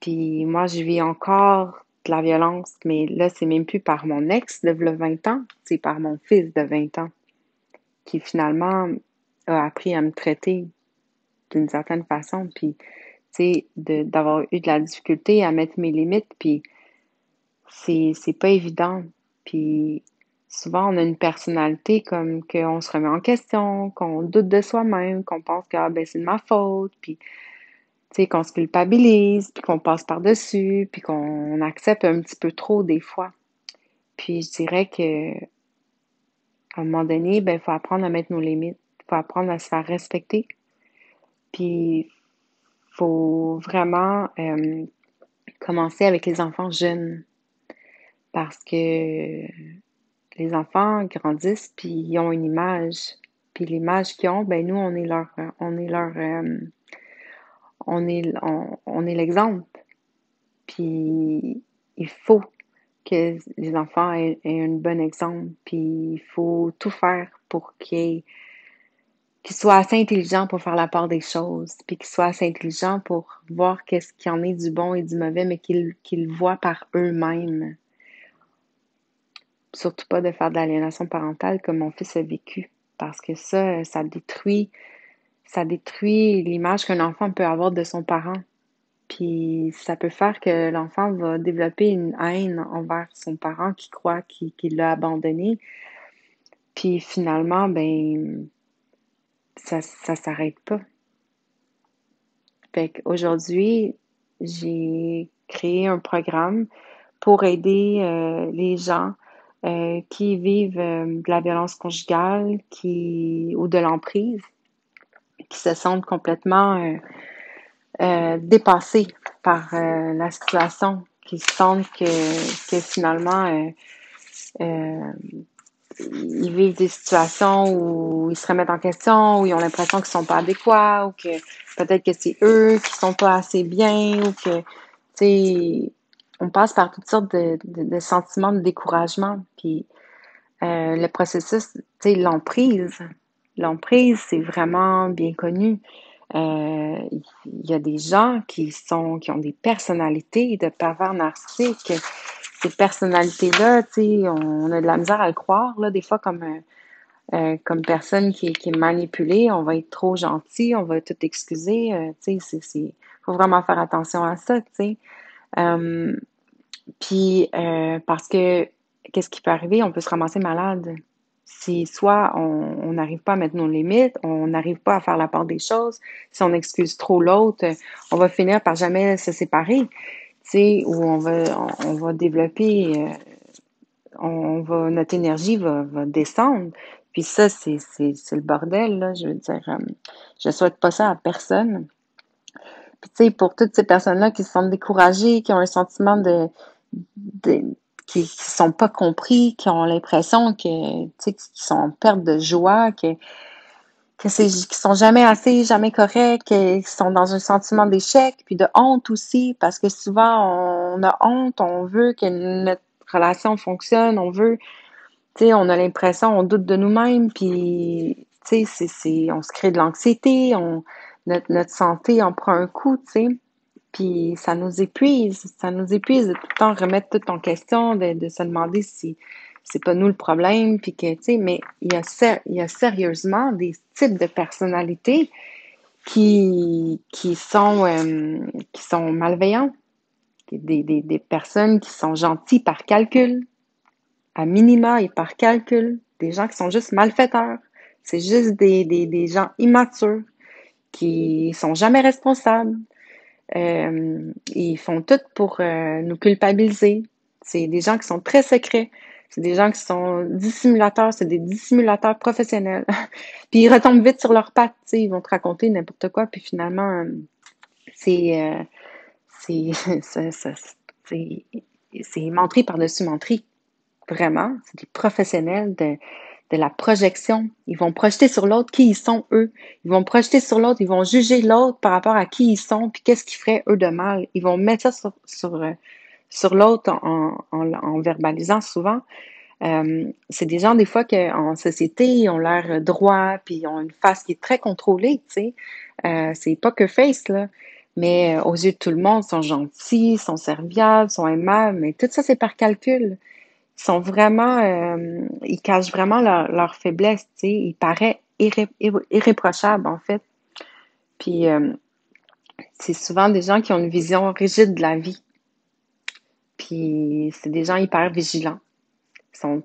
Puis moi, je vis encore de la violence, mais là, c'est même plus par mon ex de 20 ans, c'est par mon fils de 20 ans qui finalement a appris à me traiter d'une certaine façon, puis tu sais, d'avoir eu de la difficulté à mettre mes limites, puis c'est, c'est pas évident. Puis souvent, on a une personnalité comme qu'on se remet en question, qu'on doute de soi-même, qu'on pense que ah, ben, c'est de ma faute, puis tu sais, qu'on se culpabilise, puis qu'on passe par-dessus, puis qu'on accepte un petit peu trop des fois. Puis je dirais que à un moment donné, ben, il faut apprendre à mettre nos limites. Il faut apprendre à se faire respecter. Puis, faut vraiment euh, commencer avec les enfants jeunes. Parce que les enfants grandissent, puis ils ont une image. Puis l'image qu'ils ont, ben nous, on est leur, on est leur, euh, on est, on est l'exemple. Puis il faut que les enfants aient, un bon exemple. Puis il faut tout faire pour qu'ils soient assez intelligents pour faire la part des choses, puis qu'ils soient assez intelligents pour voir qu'est-ce qu'il y en est du bon et du mauvais, mais qu'ils qu'ils voient par eux-mêmes. Surtout pas de faire de l'aliénation parentale comme mon fils a vécu, parce que ça, ça détruit, ça détruit l'image qu'un enfant peut avoir de son parent. Puis ça peut faire que l'enfant va développer une haine envers son parent qui croit qu'il l'a abandonné. Puis finalement, ben, ça, ça s'arrête pas. Fait qu'aujourd'hui, j'ai créé un programme pour aider euh, les gens euh, qui vivent euh, de la violence conjugale qui, ou de l'emprise, qui se sentent complètement euh, dépassés par euh, la situation, qui sentent que, que finalement euh, euh, ils vivent des situations où ils se remettent en question, où ils ont l'impression qu'ils sont pas adéquats, ou que peut-être que c'est eux qui sont pas assez bien, ou que tu sais on passe par toutes sortes de, de, de sentiments de découragement. Puis euh, le processus, tu sais, l'emprise, l'emprise, c'est vraiment bien connu. Euh, il y a des gens qui sont qui ont des personnalités de pervers narcissiques. Ces personnalités-là, on a de la misère à le croire, là, des fois comme euh, euh personne qui, est manipulée, on va être trop gentil, on va tout excuser, c'est, faut vraiment faire attention à ça, puis parce que qu'est-ce qui peut arriver, on peut se ramasser malade si soit on n'arrive pas à mettre nos limites, on n'arrive pas à faire la part des choses, si on excuse trop l'autre, on va finir par jamais se séparer, tu sais, ou on va, on, va développer, euh, on va, notre énergie va, descendre. Puis ça, c'est, le bordel, là, je veux dire, euh, je souhaite pas ça à personne. Puis tu sais, pour toutes ces personnes-là qui se sentent découragées, qui ont un sentiment de qui, qui sont pas compris, qui ont l'impression que, tu sais, qui sont en perte de joie, que, que sont jamais assez, jamais corrects, qui sont dans un sentiment d'échec, puis de honte aussi, parce que souvent on a honte, on veut que notre relation fonctionne, on veut, tu sais, on a l'impression, on doute de nous-mêmes, puis, tu sais, c'est, on se crée de l'anxiété, on, notre, notre santé en prend un coup, tu sais. Puis ça nous épuise, ça nous épuise de tout le temps remettre tout en question, de, se demander si c'est pas nous le problème, puis que, tu sais, mais il y, a sérieusement des types de personnalités qui, qui, sont, euh, qui sont malveillants, des, des, des personnes qui sont gentilles par calcul, à minima et par calcul, des gens qui sont juste malfaiteurs, c'est juste des, des, des gens immatures, qui sont jamais responsables, euh, ils font tout pour euh, nous culpabiliser. C'est des gens qui sont très secrets. C'est des gens qui sont dissimulateurs, c'est des dissimulateurs professionnels. puis ils retombent vite sur leurs pattes, ils vont te raconter n'importe quoi, puis finalement, c'est, euh, c'est, menterie par-dessus menterie. Vraiment, c'est des professionnels de, de la projection. Ils vont projeter sur l'autre qui ils sont eux. Ils vont projeter sur l'autre, ils vont juger l'autre par rapport à qui ils sont, puis qu'est-ce qu'ils feraient eux de mal. Ils vont mettre ça sur, sur, euh, sur l'autre en, en, en, verbalisant souvent. Euh, c'est des gens, des fois, qu'en société, ils ont l'air droit, puis ils ont une face qui est très contrôlée, tu sais. Euh, c'est pas que face, là. Mais euh, aux yeux de tout le monde, ils sont gentils, sont serviables, sont aimables, mais tout ça, c'est par calcul. Sont vraiment, euh, ils cachent vraiment leur, faiblesse, tu sais. Ils paraissent irré irréprochables, en fait. Puis, euh, c'est souvent des gens qui ont une vision rigide de la vie. Puis, c'est des gens hyper vigilants. Ils sont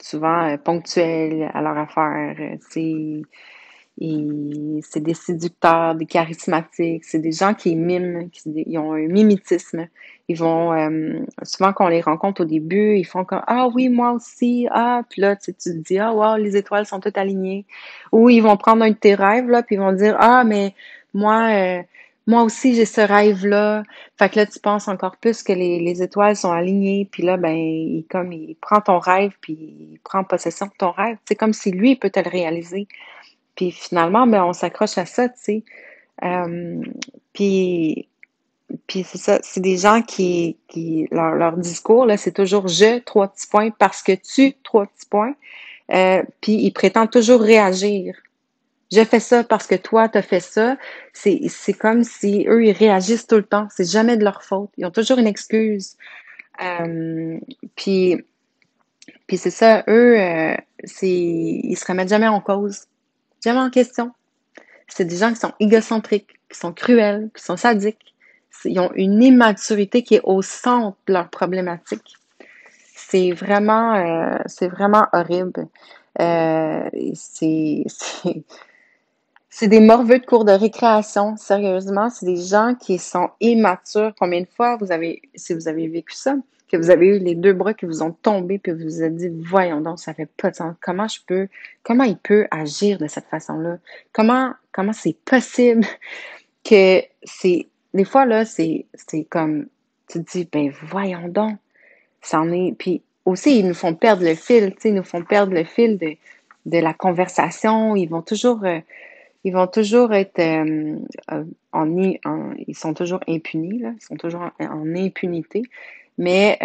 souvent ponctuels à leur affaire, tu sais c'est des séducteurs, des charismatiques, c'est des gens qui miment, qui ils ont un mimétisme. Ils vont, euh, souvent quand on les rencontre au début, ils font comme Ah oui, moi aussi, ah, puis là, tu, tu te dis Ah wow, les étoiles sont toutes alignées. Ou ils vont prendre un de tes rêves, là, puis ils vont dire Ah, mais moi, euh, moi aussi, j'ai ce rêve-là. Fait que là, tu penses encore plus que les, les étoiles sont alignées, puis là, ben, il, comme il prend ton rêve, puis il prend possession de ton rêve. C'est comme si lui, il peut te le réaliser. Puis finalement, ben, on s'accroche à ça, tu sais. Euh, puis, puis c'est ça, c'est des gens qui, qui leur, leur discours, là, c'est toujours je, trois petits points, parce que tu, trois petits points. Euh, puis ils prétendent toujours réagir. Je fais ça parce que toi, tu as fait ça. C'est, c'est comme si eux, ils réagissent tout le temps. C'est jamais de leur faute. Ils ont toujours une excuse. Euh, puis, puis c'est ça, eux, euh, c'est, ils se remettent jamais en cause jamais en question. C'est des gens qui sont égocentriques, qui sont cruels, qui sont sadiques. Ils ont une immaturité qui est au centre de leur problématique. C'est vraiment, euh, c'est vraiment horrible. Euh, c'est, des morveux de cours de récréation. Sérieusement, c'est des gens qui sont immatures. Combien de fois vous avez, si vous avez vécu ça, que vous avez eu les deux bras qui vous ont tombé, puis vous vous êtes dit, voyons donc, ça fait pas de sens. Comment je peux, comment il peut agir de cette façon-là? Comment, comment c'est possible que c'est, des fois, là, c'est, comme, tu te dis, ben, voyons donc, ça en est, puis aussi, ils nous font perdre le fil, tu sais, ils nous font perdre le fil de, la conversation, ils vont toujours, euh, être euh, euh, en, ils sont toujours impunis, là, ils sont toujours en, impunité. Mais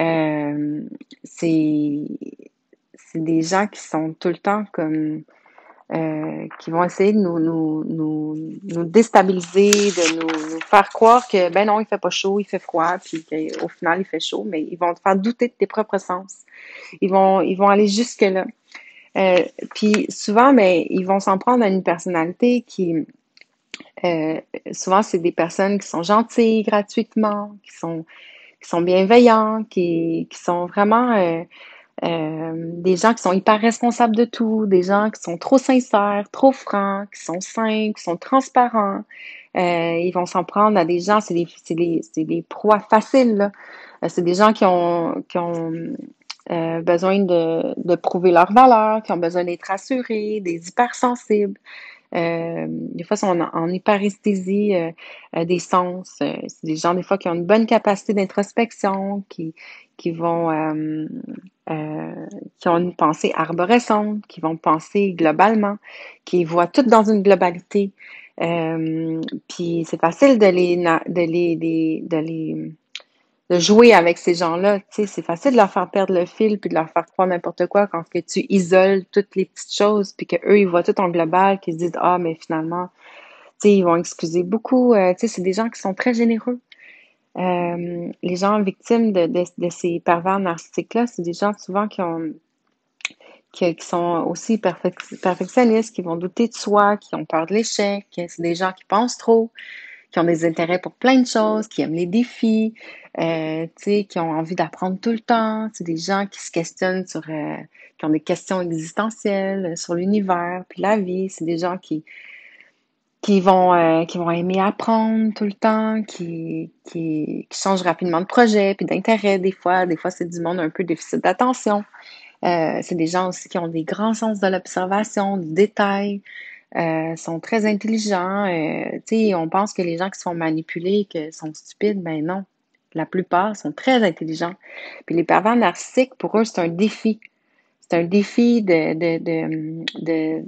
c'est des gens qui sont tout le temps comme euh, qui vont essayer de nous, déstabiliser, de nous, faire croire que ben non, il fait pas chaud, il fait froid, puis qu'au final il fait chaud, mais ils vont te faire douter de tes propres sens. Ils vont, ils vont aller jusque là. Euh, puis souvent, mais ben, ils vont s'en prendre à une personnalité qui, euh, souvent c'est des personnes qui sont gentilles gratuitement, qui sont qui bienveillants, qui sont vraiment euh, des gens qui sont hyper responsables de tout, des gens qui sont trop sincères, trop francs, qui sont simples, qui sont transparents. Euh, ils vont s'en prendre à des gens, c'est des, des, des proies faciles. Euh, c'est des gens qui ont, qui ont besoin de, de prouver leur valeur, qui ont besoin d'être rassurés, des hypersensibles. Euh, des fois, sont en, hyperesthésie euh, euh, des sens. Euh, c'est des gens, des fois, qui ont une bonne capacité d'introspection, qui, qui vont, qui ont une pensée arborescente, qui vont penser globalement, qui voient tout dans une globalité. puis c'est facile de les, de les, de les jouer avec ces gens-là. C'est facile de leur faire perdre le fil puis de leur faire croire n'importe quoi quand tu isoles toutes les petites choses puis que eux ils voient tout en global, qu'ils se disent ah mais finalement, ils vont excuser beaucoup. Euh, c'est des gens qui sont très généreux. Euh, les gens victimes de, de, de ces pervers narcissiques-là, c'est des gens souvent qui, qui sont aussi perfectionnistes, qui vont douter de soi, qui ont peur de l'échec, c'est des gens qui pensent trop, qui ont des intérêts pour plein de choses, qui aiment les défis, euh, qui ont envie d'apprendre tout le temps. C'est des gens qui se questionnent sur, euh, qui ont des questions existentielles euh, sur l'univers, puis la vie. C'est des gens qui qui vont euh, qui vont aimer apprendre tout le temps, qui, qui, qui changent rapidement de projet, puis d'intérêt des fois. Des fois, c'est du monde un peu déficit d'attention. Euh, c'est des gens aussi qui ont des grands sens de l'observation, du détail, euh, sont très intelligents. Euh, on pense que les gens qui sont manipulés, que sont stupides, ben non. la plupart sont très intelligents. Puis les pervers narcissiques, pour eux, c'est un défi. C'est un défi de, de, de,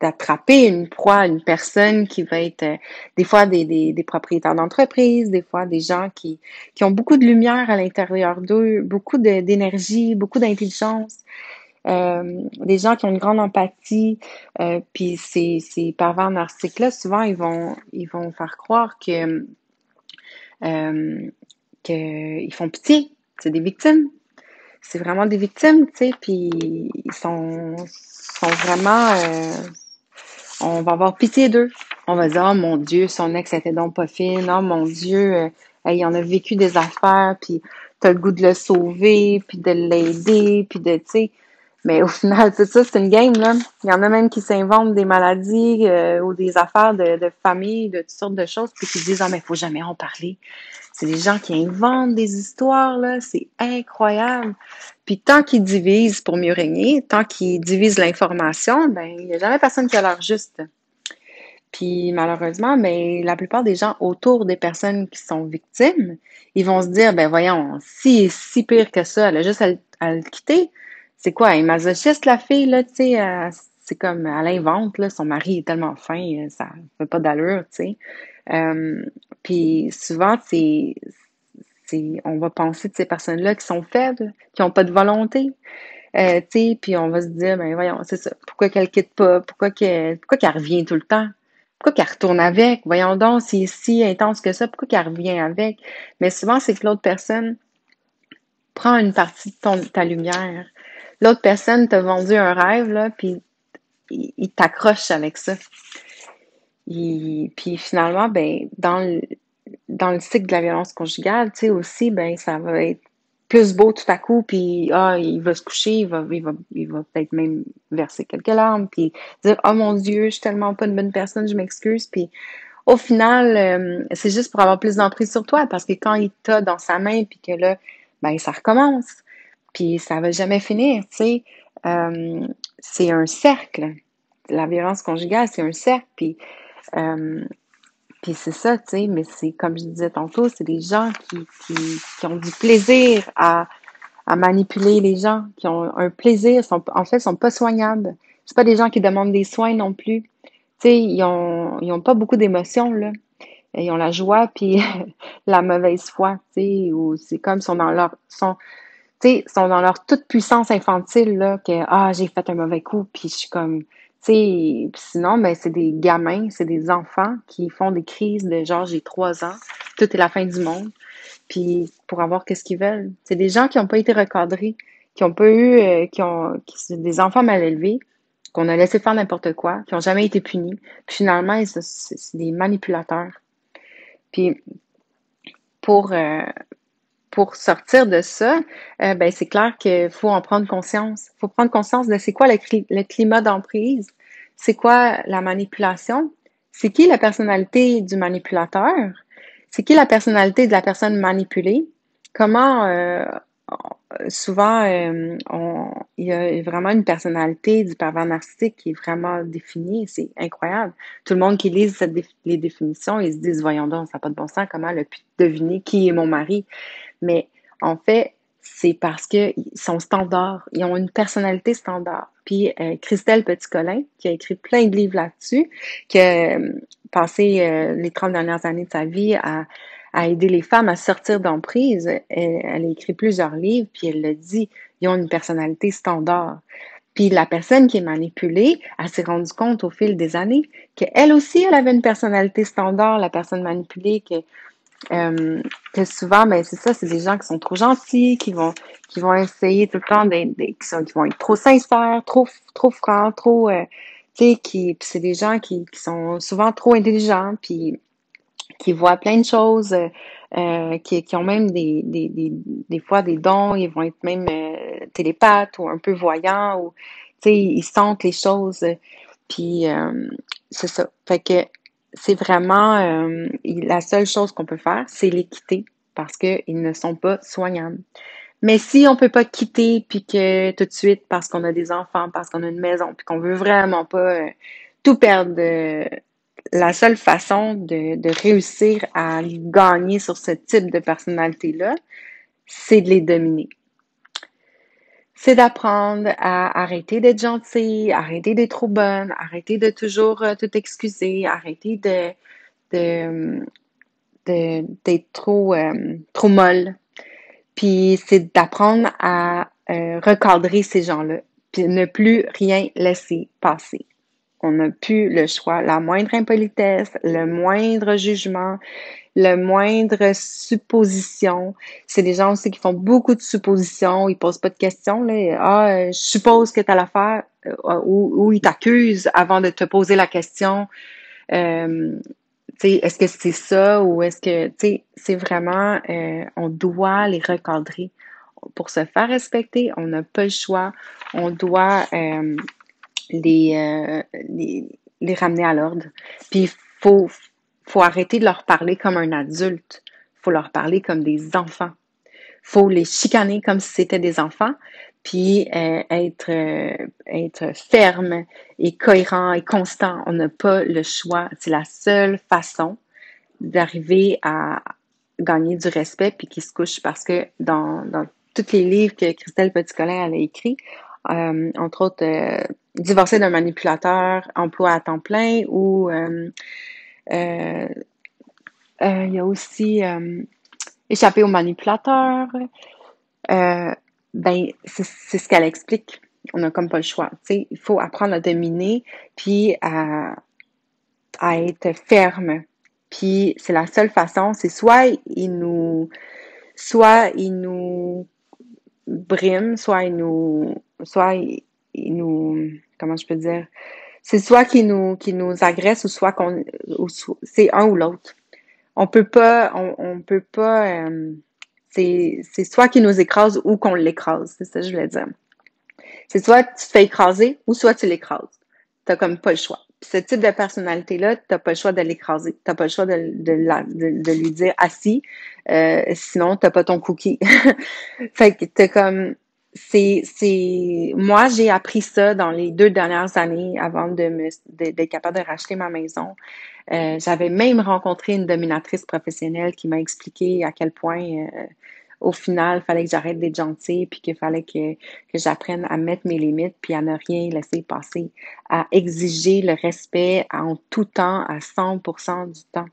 d'attraper une proie, une personne qui va être euh, des fois des, des, des propriétaires d'entreprise, des fois des gens qui, qui ont beaucoup de lumière à l'intérieur d'eux, beaucoup d'énergie, beaucoup d'intelligence. Euh, des gens qui ont une grande empathie, euh, puis ces, ces pervers narcissiques-là, souvent, ils vont, ils vont faire croire que euh, qu'ils font pitié. C'est des victimes. C'est vraiment des victimes, tu sais, puis ils sont, sont vraiment... Euh, on va avoir pitié d'eux. On va dire, oh mon Dieu, son ex était donc pas fine. Oh mon Dieu, il en a vécu des affaires, puis t'as le goût de le sauver, puis de l'aider, puis de, tu sais... Mais au final, c'est ça, c'est une game, là. Il y en a même qui s'inventent des maladies euh, ou des affaires de, de, famille, de toutes sortes de choses, puis qui disent, ah, mais il faut jamais en parler. C'est des gens qui inventent des histoires, là. C'est incroyable. Puis tant qu'ils divisent pour mieux régner, tant qu'ils divisent l'information, ben, il n'y a jamais personne qui a l'air juste. Puis malheureusement, mais la plupart des gens autour des personnes qui sont victimes, ils vont se dire, ben voyons, si si pire que ça, elle a juste à le quitter c'est quoi, elle est masochiste, la fille, là, tu sais, c'est comme, elle invente, là, son mari est tellement fin, euh, ça fait pas d'allure, tu sais. Euh, puis souvent, c'est, on va penser de ces personnes-là qui sont faibles, qui ont pas de volonté, euh, tu sais, puis on va se dire, ben voyons, c'est ça, pourquoi qu'elle quitte pas, pourquoi qu'elle, pourquoi qu'elle revient tout le temps? Pourquoi qu'elle retourne avec? Voyons donc, c'est si intense que ça, pourquoi qu'elle revient avec? Mais souvent, c'est que l'autre personne prend une partie de ton, ta lumière, l'autre personne t'a vendu un rêve, là, puis il, t'accroche avec ça. puis finalement, ben, dans le, dans le cycle de la violence conjugale, tu sais, aussi, ben, ça va être plus beau tout à coup, puis ah, il va se coucher, il va, il va, il va peut-être même verser quelques larmes, puis dire oh mon Dieu, je suis tellement pas une bonne personne, je m'excuse, puis au final, euh, c'est juste pour avoir plus d'emprise sur toi, parce que quand il t'a dans sa main, puis que là, ben ça recommence puis ça va jamais finir, tu sais. Euh, c'est un cercle. La violence conjugale, c'est un cercle, puis, euh, puis c'est ça, tu sais, mais c'est comme je disais tantôt, c'est des gens qui, qui, ont du plaisir à, à manipuler les gens, qui ont un plaisir, en fait, sont pas soignables. C'est pas des gens qui demandent des soins non plus. Tu sais, ils ont, ils ont pas beaucoup d'émotions, là. Ils ont la joie puis la mauvaise foi, tu sais, ou c'est comme sont dans leur, sont, sais, sont dans leur toute puissance infantile, là, que, ah, j'ai fait un mauvais coup, puis je suis comme, sais, sinon, ben, c'est des gamins, c'est des enfants qui font des crises de genre, j'ai trois ans, tout est la fin du monde, puis pour avoir qu'est-ce qu'ils veulent. C'est des gens qui n'ont pas été recadrés, qui ont pas eu, euh, qui ont, qui, c'est des enfants mal élevés, qu'on a laissé faire n'importe quoi, qui n'ont jamais été punis. Puis finalement, c'est des manipulateurs. Puis pour, euh, pour sortir de ça, euh, ben c'est clair qu'il faut en prendre conscience. Il faut prendre conscience de c'est quoi le, climat d'emprise, c'est quoi la manipulation, c'est qui la personnalité du manipulateur, c'est qui la personnalité de la personne manipulée, comment euh, souvent euh, il y a vraiment une personnalité du pervers narcissique qui est vraiment définie, c'est incroyable. Tout le monde qui lit les définitions, ils se disent voyons donc, ça n'a pas de bon sens, comment elle deviner qui est mon mari? Mais en fait, c'est parce qu'ils sont standards. Ils ont une personnalité standard. Puis euh, Christelle Petit-Colin, qui a écrit plein de livres là-dessus, qui a euh, passé euh, les 30 dernières années de sa vie à, aider les femmes à sortir d'emprise. Elle, elle, a écrit plusieurs livres, puis elle le dit, ils ont une personnalité standard. Puis la personne qui est manipulée, elle s'est rendue compte au fil des années qu'elle aussi, elle avait une personnalité standard, la personne manipulée, que euh, que souvent, ben c'est ça, c'est des gens qui sont trop gentils, qui vont qui vont essayer tout le temps d'être, qui, qui vont être trop sincères, trop trop francs, trop, euh, tu sais, qui, c'est des gens qui, sont souvent trop intelligents, puis qui voient plein de choses, euh, qui, ont même des, des, des, des fois des dons, ils vont être même télépathes ou un peu voyants, ou tu sais, ils sentent les choses, puis c'est ça. Fait que c'est vraiment euh, la seule chose qu'on peut faire, c'est les quitter parce qu'ils ne sont pas soignables. Mais si on peut pas quitter puis que tout de suite parce qu'on a des enfants, parce qu'on a une maison, puis qu'on veut vraiment pas euh, tout perdre la seule façon de, de réussir à gagner sur ce type de personnalité-là, c'est de les dominer. C'est d'apprendre à arrêter d'être gentil, arrêter d'être trop bonne, arrêter de toujours euh, tout excuser, arrêter de d'être trop euh, trop molle. Puis c'est d'apprendre à euh, recadrer ces gens-là, puis ne plus rien laisser passer. On n'a plus le choix. La moindre impolitesse, le moindre jugement, le moindre supposition. C'est des gens aussi qui font beaucoup de suppositions. Ils posent pas de questions. Là. Ah, euh, je suppose que tu as l'affaire. Euh, ou, ils t'accusent avant de te poser la question. Euh, est-ce que c'est ça ou est-ce que, c'est vraiment, on doit les recadrer. Pour se faire respecter, on n'a pas le choix. On doit les, euh, les, les, ramener à l'ordre. Puis il faut, faut arrêter de leur parler comme un adulte. Il faut leur parler comme des enfants. Il faut les chicaner comme si c'était des enfants, puis euh, être, euh, être ferme et cohérent et constant. On n'a pas le choix. C'est la seule façon d'arriver à gagner du respect puis qui se couche parce que dans, dans tous les livres que Christelle Petitcolin a écrit, euh, entre autres euh, Divorcer d'un manipulateur, emploi à temps plein ou euh, il y a aussi Échapper au manipulateur. ben, c'est ce qu'elle explique. On n'a comme pas le choix. il faut apprendre à dominer, puis à, à être ferme. Puis c'est la seule façon, c'est soit il nous soit il nous brime, soit il nous soit il, nous comment je peux dire c'est soit qui nous qui nous agresse ou soit qu'on c'est un ou l'autre. On peut pas on, peut pas euh, c'est soit qui nous écrase ou qu'on l'écrase, c'est ça que je voulais dire. C'est soit tu te fais écraser ou soit tu l'écrases. T'as comme pas le choix. Ce type de personnalité-là, t'as pas le choix de l'écraser. T'as pas le choix de, de, de, lui dire assis, euh, sinon t'as pas ton cookie. fait que t'as comme c'est, c'est, moi, j'ai appris ça dans les deux dernières années avant de me, d'être capable de racheter ma maison. Euh, j'avais même rencontré une dominatrice professionnelle qui m'a expliqué à quel point, euh, au final, fallait que j'arrête d'être gentille, puis qu'il fallait que, que j'apprenne à mettre mes limites, puis à ne rien laisser passer, à exiger le respect en tout temps, à 100% du temps.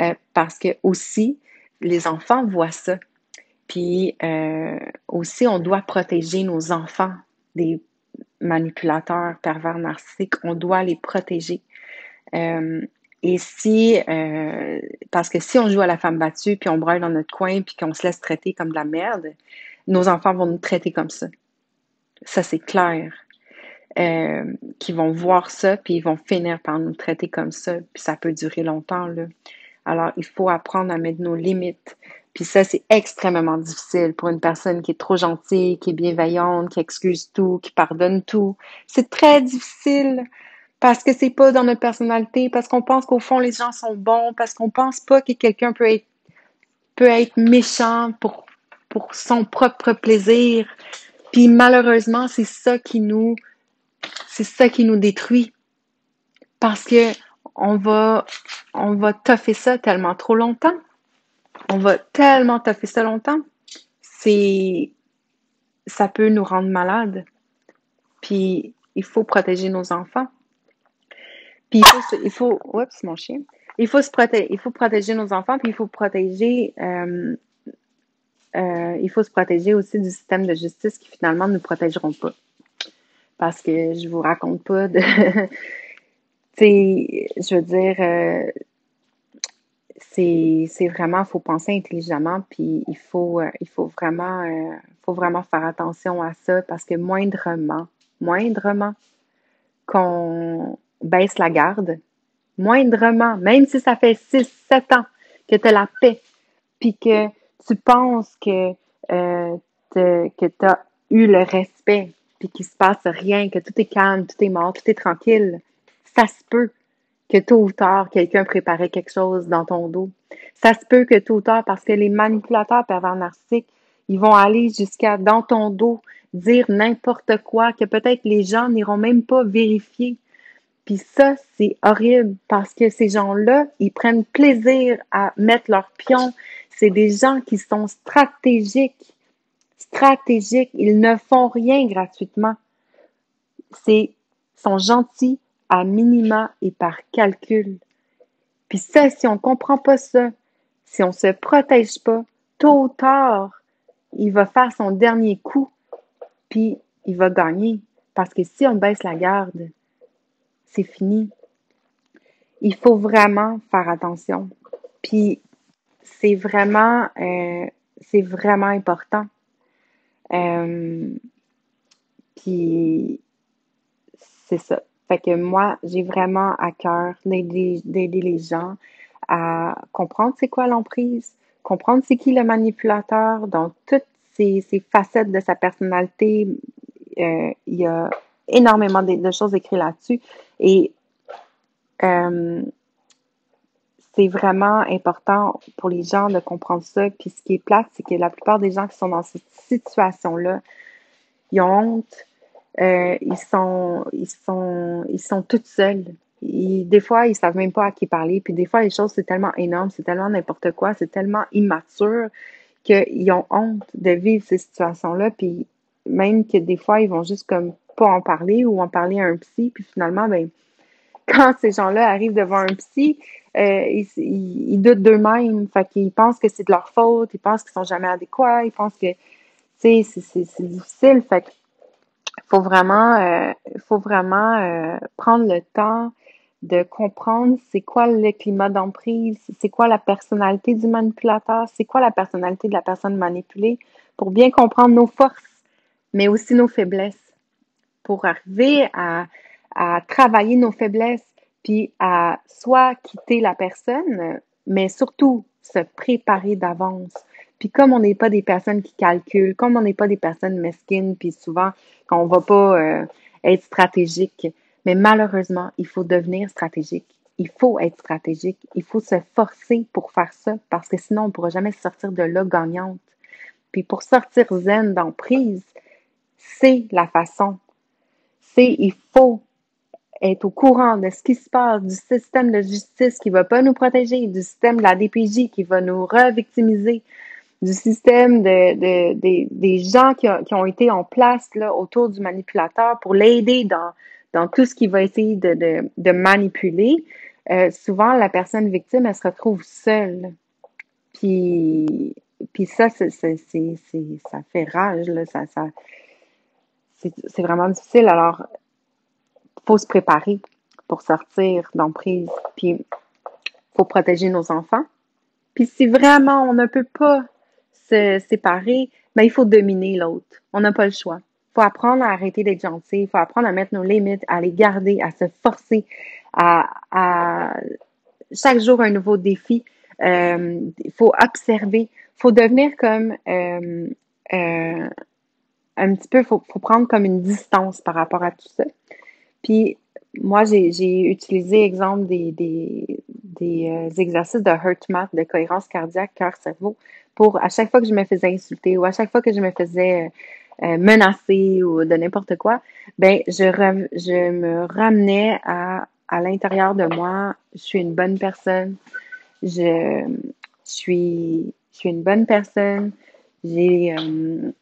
Euh, parce que aussi, les enfants voient ça. Puis euh, aussi, on doit protéger nos enfants des manipulateurs, pervers narcissiques. On doit les protéger. Euh, et si, euh, parce que si on joue à la femme battue, puis on braille dans notre coin, puis qu'on se laisse traiter comme de la merde, nos enfants vont nous traiter comme ça. Ça, c'est clair. Euh, qui vont voir ça, puis ils vont finir par nous traiter comme ça, puis ça peut durer longtemps. Là. Alors, il faut apprendre à mettre nos limites. Puis ça, c'est extrêmement difficile pour une personne qui est trop gentille, qui est bienveillante, qui excuse tout, qui pardonne tout. C'est très difficile parce que c'est pas dans notre personnalité, parce qu'on pense qu'au fond les gens sont bons, parce qu'on pense pas que quelqu'un peut être peut être méchant pour pour son propre plaisir. Puis malheureusement, c'est ça qui nous c'est ça qui nous détruit. Parce que on va on va toffer ça tellement trop longtemps on va tellement taffer ça longtemps, c'est ça peut nous rendre malades. Puis il faut protéger nos enfants. Puis il faut, mon chien. Il faut se protéger, il faut protéger nos enfants, puis il faut protéger, euh, euh, il faut se protéger aussi du système de justice qui finalement ne nous protégeront pas. Parce que je vous raconte pas de, tu sais, je veux dire, euh, c'est, vraiment, faut penser intelligemment, puis il faut, euh, il faut vraiment, euh, faut vraiment faire attention à ça parce que moindrement, moindrement qu'on baisse la garde, moindrement, même si ça fait 6, 7 ans que tu as la paix, puis que tu penses que, euh, que tu as eu le respect, puis qu'il se passe rien, que tout est calme, tout est mort, tout est tranquille, ça se peut que tôt ou tard, quelqu'un préparait quelque chose dans ton dos. Ça se peut que tôt ou tard, parce que les manipulateurs pervers narcissiques, ils vont aller jusqu'à dans ton dos dire n'importe quoi, que peut-être les gens n'iront même pas vérifier. Puis ça, c'est horrible parce que ces gens-là, ils prennent plaisir à mettre leurs pions. C'est des gens qui sont stratégiques. Stratégiques. Ils ne font rien gratuitement. C'est, sont gentils à minima et par calcul. Puis ça, si on comprend pas ça, si on se protège pas, tôt ou tard, il va faire son dernier coup, puis il va gagner. Parce que si on baisse la garde, c'est fini. Il faut vraiment faire attention. Puis c'est vraiment, euh, important. Euh, puis c'est ça. Fait que moi, j'ai vraiment à cœur d'aider les gens à comprendre c'est quoi l'emprise, comprendre c'est qui le manipulateur dans toutes ces, facettes de sa personnalité. Euh, il y a énormément de, choses écrites là-dessus. Et euh, c'est vraiment important pour les gens de comprendre ça. Puis ce qui est plate, c'est que la plupart des gens qui sont dans cette situation-là, ils ont honte, euh, ils sont, ils sont, ils sont toutes seuls. des fois, ils savent même pas à qui parler. Puis des fois, les choses, c'est tellement énorme, c'est tellement n'importe quoi, c'est tellement immature qu'ils ont honte de vivre ces situations-là. Puis même que des fois, ils vont juste comme pas en parler ou en parler à un psy. Puis finalement, ben, quand ces gens-là arrivent devant un psy, euh, ils, doutent d'eux-mêmes. Fait qu'ils pensent que c'est de leur faute, ils pensent qu'ils sont jamais adéquats, ils pensent que, c'est difficile. Fait faut vraiment, euh, faut vraiment euh, prendre le temps de comprendre c'est quoi le climat d'emprise, c'est quoi la personnalité du manipulateur, c'est quoi la personnalité de la personne manipulée, pour bien comprendre nos forces, mais aussi nos faiblesses pour arriver à, à travailler nos faiblesses, puis à soit quitter la personne, mais surtout se préparer d'avance. Puis comme on n'est pas des personnes qui calculent, comme on n'est pas des personnes mesquines, puis souvent qu'on va pas euh, être stratégique, mais malheureusement, il faut devenir stratégique. Il faut être stratégique. Il faut se forcer pour faire ça parce que sinon, on ne pourra jamais sortir de là gagnante. Puis pour sortir zen d'emprise, c'est la façon il faut être au courant de ce qui se passe, du système de justice qui va pas nous protéger, du système de la DPJ qui va nous revictimiser, du système de, des gens qui, ont été en place là, autour du manipulateur pour l'aider dans, dans tout ce qui va essayer de, manipuler. Euh, souvent, la personne victime, elle se retrouve seule. Puis, puis ça, c'est, ça fait rage, là, ça, ça, c'est vraiment difficile. Alors, faut se préparer pour sortir d'emprise. Puis, faut protéger nos enfants. Puis, si vraiment on ne peut pas se séparer, ben, il faut dominer l'autre. On n'a pas le choix. Il faut apprendre à arrêter d'être gentil. Il faut apprendre à mettre nos limites, à les garder, à se forcer, à, chaque jour un nouveau défi. Euh, il faut observer. Il faut devenir comme euh, euh, un petit peu, il faut, prendre comme une distance par rapport à tout ça. Puis, moi, j'ai utilisé, exemple, des, des, euh, exercices de HeartMath, de cohérence cardiaque, cœur-cerveau, pour à chaque fois que je me faisais insulter ou à chaque fois que je me faisais euh, menacer ou de n'importe quoi, ben je, je me ramenais à, à l'intérieur de moi, je suis une bonne personne, je, suis, je suis une bonne personne, j'ai euh,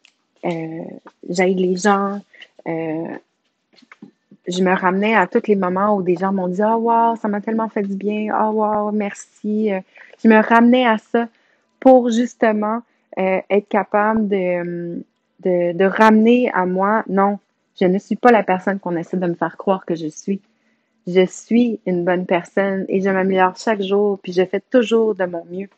euh, j'aide les gens. Euh, je me ramenais à tous les moments où des gens m'ont dit Oh, wow, ça m'a tellement fait du bien. Oh, wow, merci. Euh, je me ramenais à ça pour justement être capable de, ramener à moi non, je ne suis pas la personne qu'on essaie de me faire croire que je suis. Je suis une bonne personne et je m'améliore chaque jour, puis je fais toujours de mon mieux.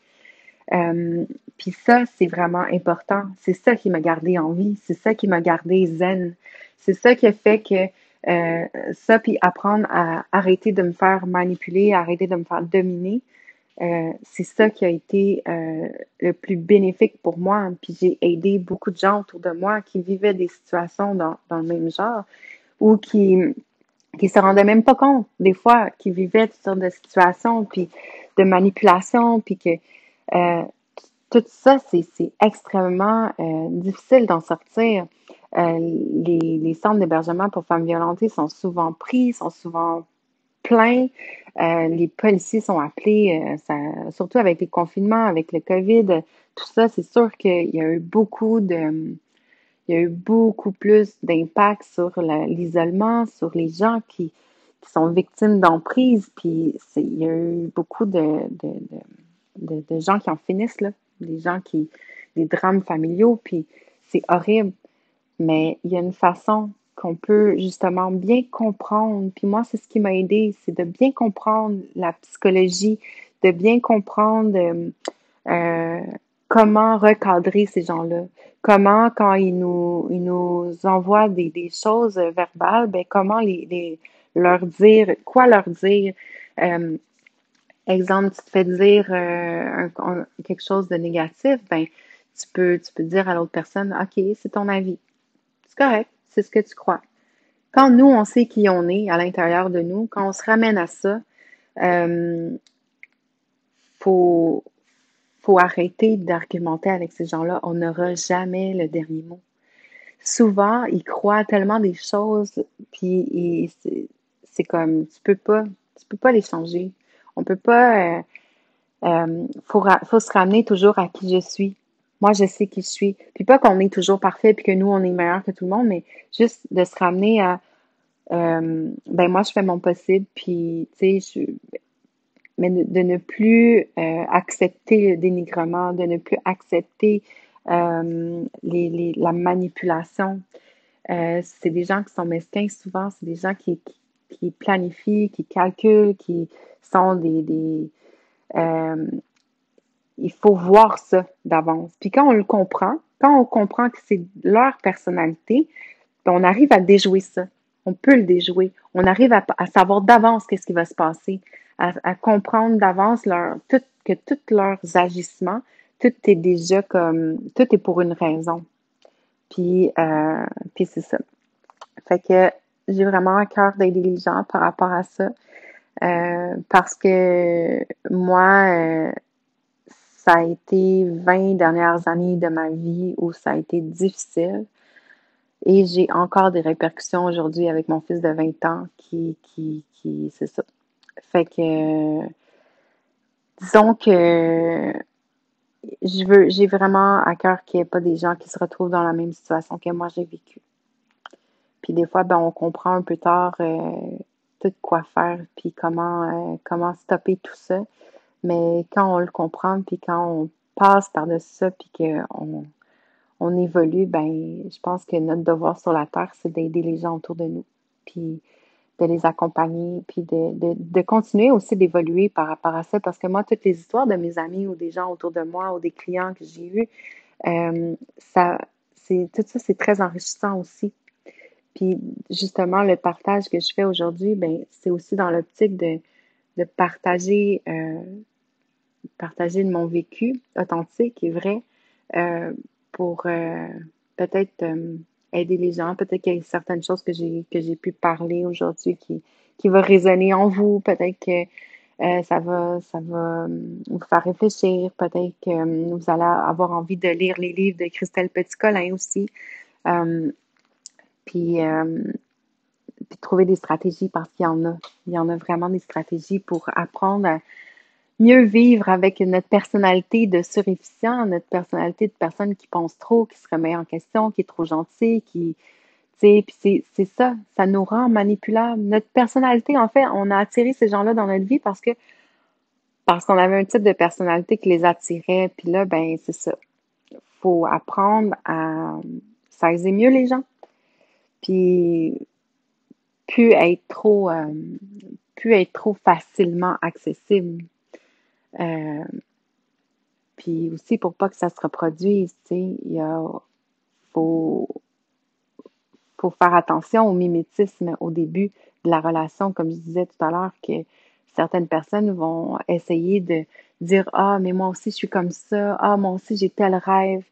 Euh, puis ça, c'est vraiment important. C'est ça qui m'a gardé en vie. C'est ça qui m'a gardé zen. C'est ça qui a fait que euh, ça, puis apprendre à arrêter de me faire manipuler, arrêter de me faire dominer, euh, c'est ça qui a été euh, le plus bénéfique pour moi. Puis j'ai aidé beaucoup de gens autour de moi qui vivaient des situations dans, dans le même genre ou qui qui se rendaient même pas compte des fois qui vivaient toutes sortes de situations puis de manipulation puis que euh, tout ça, c'est extrêmement difficile d'en sortir. Les, les, centres d'hébergement pour femmes violentées sont souvent pris, sont souvent plein. Euh, les policiers sont appelés, euh, surtout avec les confinements, avec le COVID, tout ça, c'est sûr qu'il y a eu beaucoup de, il plus d'impact sur l'isolement, sur les gens qui, sont victimes d'emprise, puis il y a eu beaucoup de, de, gens qui en finissent, là, des gens qui, des drames familiaux, puis c'est horrible, mais il y a une façon qu'on peut justement bien comprendre. Puis moi, c'est ce qui m'a aidé, c'est de bien comprendre la psychologie, de bien comprendre euh, euh, comment recadrer ces gens-là. Comment, quand ils nous, ils nous envoient des, des choses verbales, ben, comment les, les, leur dire, quoi leur dire. Euh, exemple, tu te fais dire quelque chose de négatif, ben, tu peux, tu peux dire à l'autre personne, OK, c'est ton avis. C'est correct c'est ce que tu crois. Quand nous, on sait qui on est à l'intérieur de nous, quand on se ramène à ça, euh, faut, faut arrêter d'argumenter avec ces gens-là. On n'aura jamais le dernier mot. Souvent, ils croient tellement des choses, puis c'est comme, tu peux pas, tu peux pas les changer. On peut pas, euh, euh faut se ramener toujours à qui je suis. Moi, je sais qui je suis. Puis pas qu'on est toujours parfait puis que nous, on est meilleur que tout le monde, mais juste de se ramener à euh, ben moi, je fais mon possible, puis tu sais, mais de, ne plus euh, accepter le dénigrement, de ne plus accepter euh, la manipulation. c'est des gens qui sont mesquins souvent, c'est des gens qui, qui, planifient, qui calculent, qui sont des il faut voir ça d'avance. Puis quand on le comprend, quand on comprend que c'est leur personnalité, ben, on arrive à déjouer ça. On peut le déjouer. On arrive à, savoir d'avance qu'est-ce qui va se passer, à, comprendre d'avance leur, tout, que tous leurs agissements, tout est déjà comme, tout est pour une raison. Puis, euh, puis c'est ça. Fait que j'ai vraiment un cœur d'aider les gens par rapport à ça. Euh, parce que moi, euh, ça a été 20 dernières années de ma vie où ça a été difficile. Et j'ai encore des répercussions aujourd'hui avec mon fils de 20 ans qui, qui, qui c'est ça. Fait que, disons que je veux, j'ai vraiment à cœur qu'il n'y ait pas des gens qui se retrouvent dans la même situation que moi j'ai vécu. Puis des fois, ben, on comprend un peu tard euh, tout quoi faire, puis comment, euh, comment stopper tout ça. Mais quand on le comprend, puis quand on passe par-dessus ça, puis qu'on on évolue, ben, je pense que notre devoir sur la Terre, c'est d'aider les gens autour de nous, puis de les accompagner, puis de, de, de continuer aussi d'évoluer par rapport à ça. Parce que moi, toutes les histoires de mes amis ou des gens autour de moi ou des clients que j'ai eus, euh, ça, c'est, tout ça, c'est très enrichissant aussi. Puis justement, le partage que je fais aujourd'hui, ben, c'est aussi dans l'optique de, de partager, euh, partager de mon vécu authentique et vrai euh, pour euh, peut-être aider les gens. Peut-être qu'il y a certaines choses que j'ai que j'ai pu parler aujourd'hui qui, qui résonner en vous. Peut-être que ça va ça va vous faire réfléchir. Peut-être que vous allez avoir envie de lire les livres de Christelle Petit-Colin aussi. puis puis trouver des stratégies parce qu'il y en a. Il y en a vraiment des stratégies pour apprendre à mieux vivre avec notre personnalité de surefficient, notre personnalité de personne qui pense trop, qui se remet en question, qui est trop gentil, qui. Puis c'est ça, ça nous rend manipulables. Notre personnalité, en fait, on a attiré ces gens-là dans notre vie parce que parce qu'on avait un type de personnalité qui les attirait. Puis là, ben c'est ça. faut apprendre à saisir mieux les gens. Puis pu être trop, euh, pu être trop facilement accessible. Euh, puis aussi pour pas que ça se reproduise, il faut, faut faire attention au mimétisme au début de la relation, comme je disais tout à l'heure, que certaines personnes vont essayer de dire Ah, mais moi aussi je suis comme ça, ah, moi aussi j'ai tel rêve,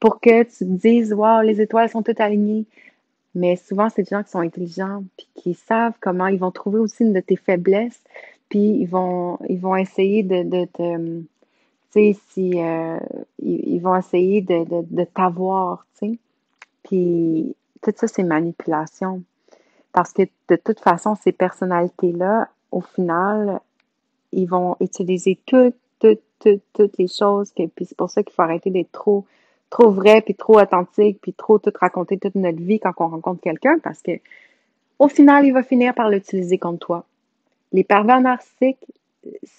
pour que tu te dises Waouh, les étoiles sont toutes alignées. Mais souvent, c'est des gens qui sont intelligents, puis qui savent comment ils vont trouver aussi une de tes faiblesses, puis ils vont, ils vont essayer de, de te. Tu sais, si. Euh, ils, vont essayer de, de, de t'avoir, tu sais. Puis tout ça, c'est manipulation. Parce que de toute façon, ces personnalités-là, au final, ils vont utiliser toutes, toutes, toutes, toutes les choses. Puis c'est pour ça qu'il faut arrêter d'être trop, trop vrai, puis trop authentique, puis trop tout raconter toute notre vie quand on rencontre quelqu'un, parce que au final, il va finir par l'utiliser contre toi. Les pervers narcissiques,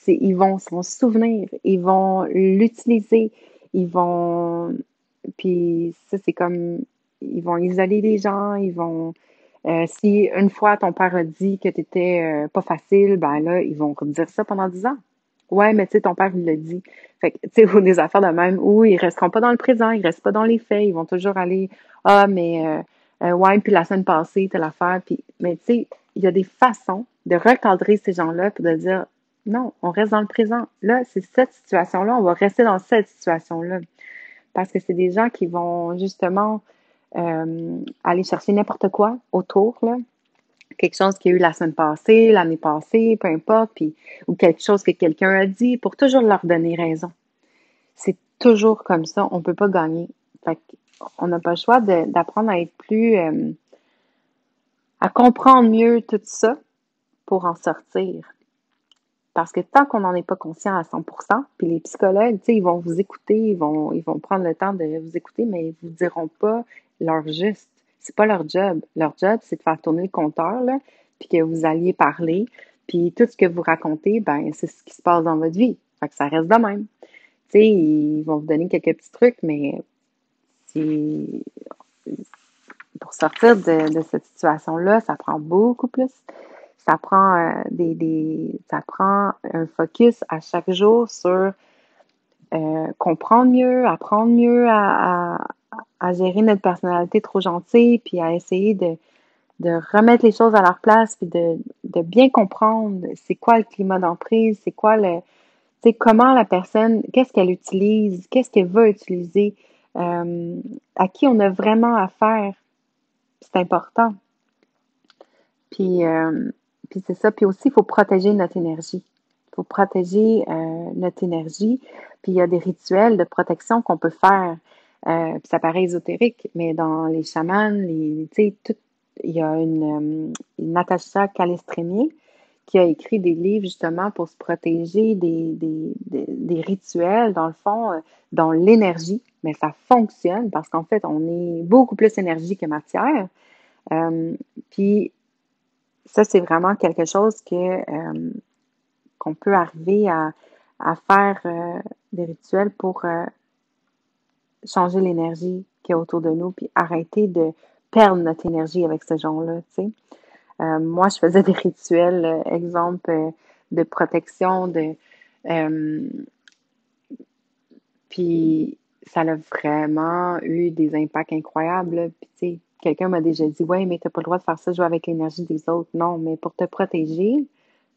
ils vont s'en souvenir, ils vont l'utiliser, ils vont, puis ça c'est comme, ils vont isoler les gens, ils vont, euh, si une fois ton père a dit que tu euh, pas facile, ben là, ils vont dire ça pendant dix ans. Ouais, mais tu sais, ton père, il l'a dit. Fait que, tu sais, des affaires de même où ils resteront pas dans le présent, ils restent pas dans les faits, ils vont toujours aller, ah, mais, euh, ouais, puis la semaine passée, telle affaire, puis, mais tu sais, il y a des façons de recadrer ces gens-là pour de dire, non, on reste dans le présent. Là, c'est cette situation-là, on va rester dans cette situation-là. Parce que c'est des gens qui vont justement euh, aller chercher n'importe quoi autour, là. Quelque chose qui a eu la semaine passée, l'année passée, peu importe, puis, ou quelque chose que quelqu'un a dit pour toujours leur donner raison. C'est toujours comme ça, on peut pas gagner. Fait on n'a pas le choix d'apprendre à être plus, euh, à comprendre mieux tout ça pour en sortir. Parce que tant qu'on n'en est pas conscient à 100%, puis les psychologues, ils vont vous écouter, ils vont, ils vont prendre le temps de vous écouter, mais ils vous diront pas leur juste. C'est pas leur job. Leur job, c'est de faire tourner le compteur, là, puis que vous alliez parler, puis tout ce que vous racontez, ben, c'est ce qui se passe dans votre vie. Fait que ça reste de même. Tu sais, ils vont vous donner quelques petits trucs, mais pour sortir de, cette situation-là, ça prend beaucoup plus ça prend euh, des, des, ça prend un focus à chaque jour sur euh, comprendre mieux, apprendre mieux à, gérer notre personnalité trop gentille, puis à essayer de, remettre les choses à leur place, puis de, bien comprendre c'est quoi le climat d'emprise, c'est quoi le, c'est comment la personne, qu'est-ce qu'elle utilise, qu'est-ce qu'elle veut utiliser, euh, à qui on a vraiment affaire. C'est important. Puis, euh, puis c'est ça. Puis aussi, il faut protéger notre énergie. Il faut protéger euh, notre énergie. Puis il y a des rituels de protection qu'on peut faire. Euh, puis ça paraît ésotérique, mais dans les chamans, les, tout, il y a une, euh, une Natacha Calestrénier qui a écrit des livres justement pour se protéger des, des, des, rituels, dans le fond, euh, dans l'énergie. Mais ça fonctionne parce qu'en fait, on est beaucoup plus énergie que matière. Puis ça, c'est vraiment quelque chose que qu'on peut arriver à, à faire des rituels pour changer l'énergie qui est autour de nous, puis arrêter de perdre notre énergie avec ce genre-là, tu sais. moi, je faisais des rituels, exemple, de protection, de... puis ça a vraiment eu des impacts incroyables. Puis, tu sais, quelqu'un m'a déjà dit Ouais, mais tu n'as pas le droit de faire ça, jouer avec l'énergie des autres. Non, mais pour te protéger, tu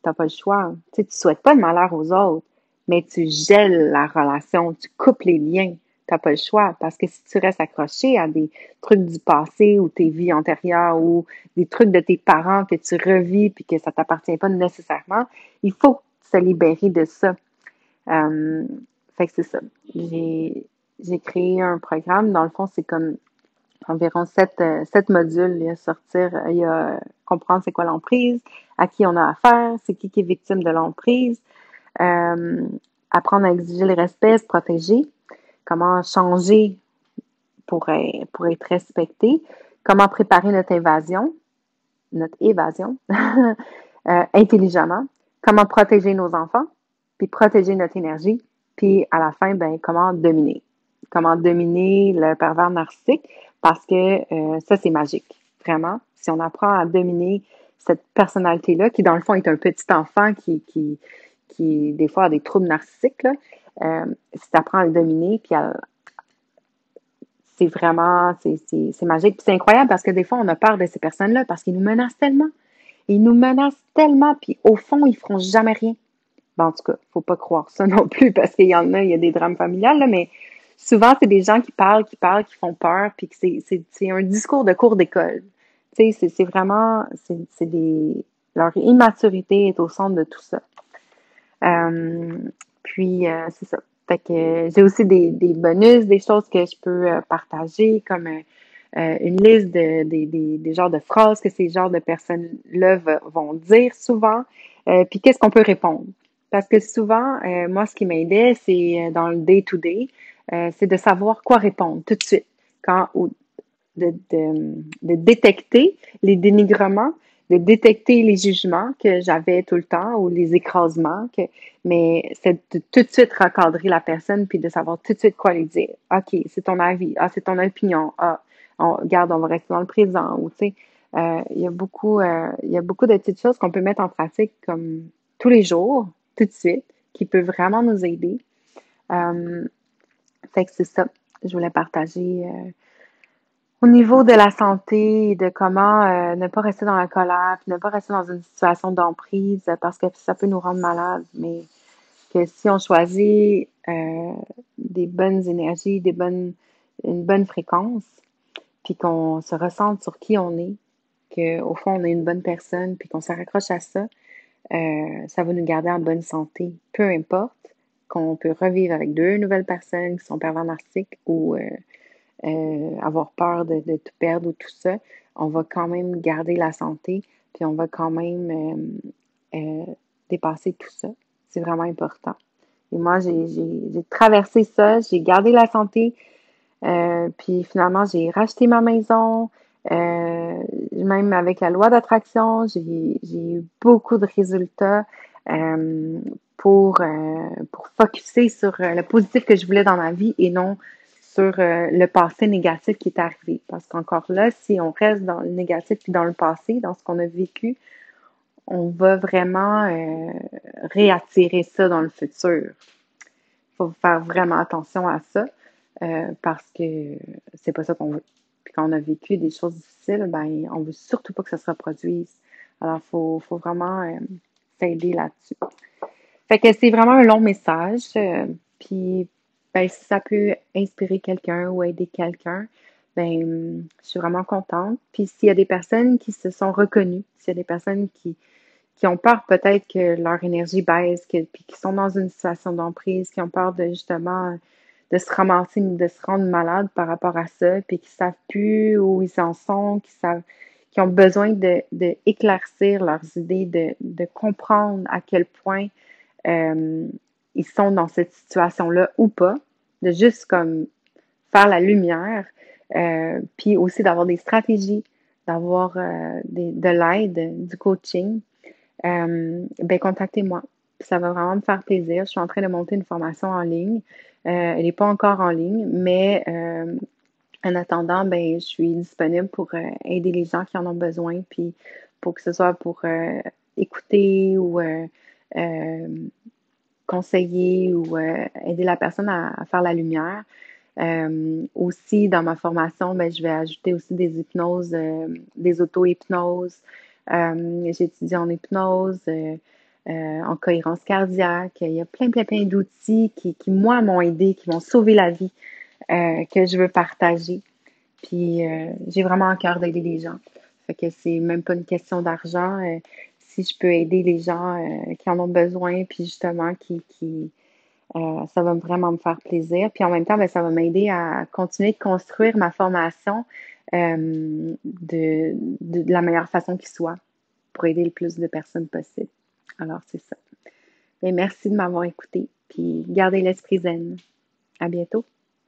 n'as pas le choix. Tu sais, tu souhaites pas le malheur aux autres, mais tu gèles la relation, tu coupes les liens. Tu n'as pas le choix. Parce que si tu restes accroché à des trucs du passé ou tes vies antérieures ou des trucs de tes parents que tu revis puis que ça t'appartient pas nécessairement, il faut se libérer de ça. Euh, fait que c'est ça. J'ai, j'ai créé un programme. Dans le fond, c'est comme environ sept, euh, sept modules. Il y a sortir, il y a comprendre c'est quoi l'emprise, à qui on a affaire, c'est qui qui est victime de l'emprise, euh, apprendre à exiger le respect, se protéger, comment changer pour, être respecté, comment préparer notre évasion, notre évasion euh, intelligemment, comment protéger nos enfants, puis protéger notre énergie, puis à la fin, ben, comment dominer? Comment dominer le pervers narcissique? Parce que euh, ça, c'est magique. Vraiment. Si on apprend à dominer cette personnalité-là, qui dans le fond est un petit enfant qui, qui, qui des fois a des troubles narcissiques, là, euh, si tu apprends à le dominer, puis c'est vraiment, c'est magique. Puis c'est incroyable parce que des fois, on a peur de ces personnes-là parce qu'ils nous menacent tellement. Ils nous menacent tellement, puis au fond, ils feront jamais rien. Ben, en tout cas, faut pas croire ça non plus parce qu'il y en a, il y a des drames familiales, là, mais souvent, c'est des gens qui parlent, qui parlent, qui font peur, puis c'est un discours de cours d'école. Tu sais, c'est vraiment, c'est des, leur immaturité est au centre de tout ça. Euh, puis, euh, c'est ça. Fait que j'ai aussi des, bonus, des choses que je peux euh, partager, comme une liste de, des, genres de phrases que ces genres de personnes-là vont dire souvent. Euh, puis qu'est-ce qu'on peut répondre? Parce que souvent, euh, moi, ce qui m'aidait, c'est dans le day-to-day, c'est de savoir quoi répondre tout de suite. Quand, ou de, de détecter les dénigrements, de détecter les jugements que j'avais tout le temps ou les écrasements, mais c'est de tout de suite recadrer la personne puis de savoir tout de suite quoi lui dire. OK, c'est ton avis. Ah, c'est ton opinion. Ah, on, regarde, on va rester dans le présent. Tu sais, euh, il y a beaucoup, euh, beaucoup de petites choses qu'on peut mettre en pratique comme tous les jours, tout de suite, qui peuvent vraiment nous aider. Euh, fait que c'est ça. Je voulais partager au niveau de la santé, de comment euh, ne pas rester dans la colère, ne pas rester dans une situation d'emprise parce que ça peut nous rendre malades, mais que si on choisit euh, des bonnes énergies, des bonnes, une bonne fréquence, puis qu'on se ressente sur qui on est, qu'au fond on est une bonne personne, puis qu'on se raccroche à ça, euh, ça va nous garder en bonne santé. Peu importe qu'on peut revivre avec deux nouvelles personnes qui sont pervers narcissiques ou avoir peur de, de, tout perdre ou tout ça, on va quand même garder la santé, puis on va quand même euh, euh, dépasser tout ça. C'est vraiment important. Et moi, j'ai traversé ça, j'ai gardé la santé, puis finalement, j'ai racheté ma maison, même avec la loi d'attraction, j'ai eu beaucoup de résultats pour, pour focuser sur le positif que je voulais dans ma vie et non sur euh, le passé négatif qui est arrivé. Parce qu'encore là, si on reste dans le négatif puis dans le passé, dans ce qu'on a vécu, on va vraiment euh, réattirer ça dans le futur. Il faut faire vraiment attention à ça euh, parce que c'est pas ça qu'on veut. Puis quand on a vécu des choses difficiles, ben on veut surtout pas que ça se reproduise. Alors, il faut, faut, vraiment s'aider là-dessus. Fait que c'est vraiment un long message. puis ben, si ça peut inspirer quelqu'un ou aider quelqu'un, ben, je suis vraiment contente. Puis s'il y a des personnes qui se sont reconnues, s'il y a des personnes qui, qui ont peur peut-être que leur énergie baisse, que, puis qui sont dans une situation d'emprise, qui ont peur de justement de se ramasser, de se rendre malade par rapport à ça, puis qui savent plus où ils en sont, qui savent, qui ont besoin de, de leurs idées, de, de comprendre à quel point euh, ils sont dans cette situation-là ou pas, de juste comme faire la lumière, euh, puis aussi d'avoir des stratégies, d'avoir euh, de l'aide, du coaching, euh, ben contactez-moi. Ça va vraiment me faire plaisir. Je suis en train de monter une formation en ligne. elle n'est pas encore en ligne, mais en attendant, ben je suis disponible pour aider les gens qui en ont besoin, puis pour que ce soit pour écouter ou conseiller ou euh, aider la personne à, faire la lumière. Euh, aussi, dans ma formation, ben, je vais ajouter aussi des hypnoses, euh, des auto-hypnoses. J'étudie en hypnose, en cohérence cardiaque. Il y a plein, plein, plein d'outils qui, qui, moi, m'ont aidé, qui m'ont sauvé la vie, que je veux partager. Puis, j'ai vraiment un cœur d'aider les gens. Fait que c'est même pas une question d'argent si je peux aider les gens euh, qui en ont besoin, puis justement qui, euh, ça va vraiment me faire plaisir. Puis en même temps, ben, ça va m'aider à continuer de construire ma formation euh, de, de, la meilleure façon qui soit pour aider le plus de personnes possible. Alors, c'est ça. Et merci de m'avoir écouté. Puis gardez l'esprit zen. À bientôt.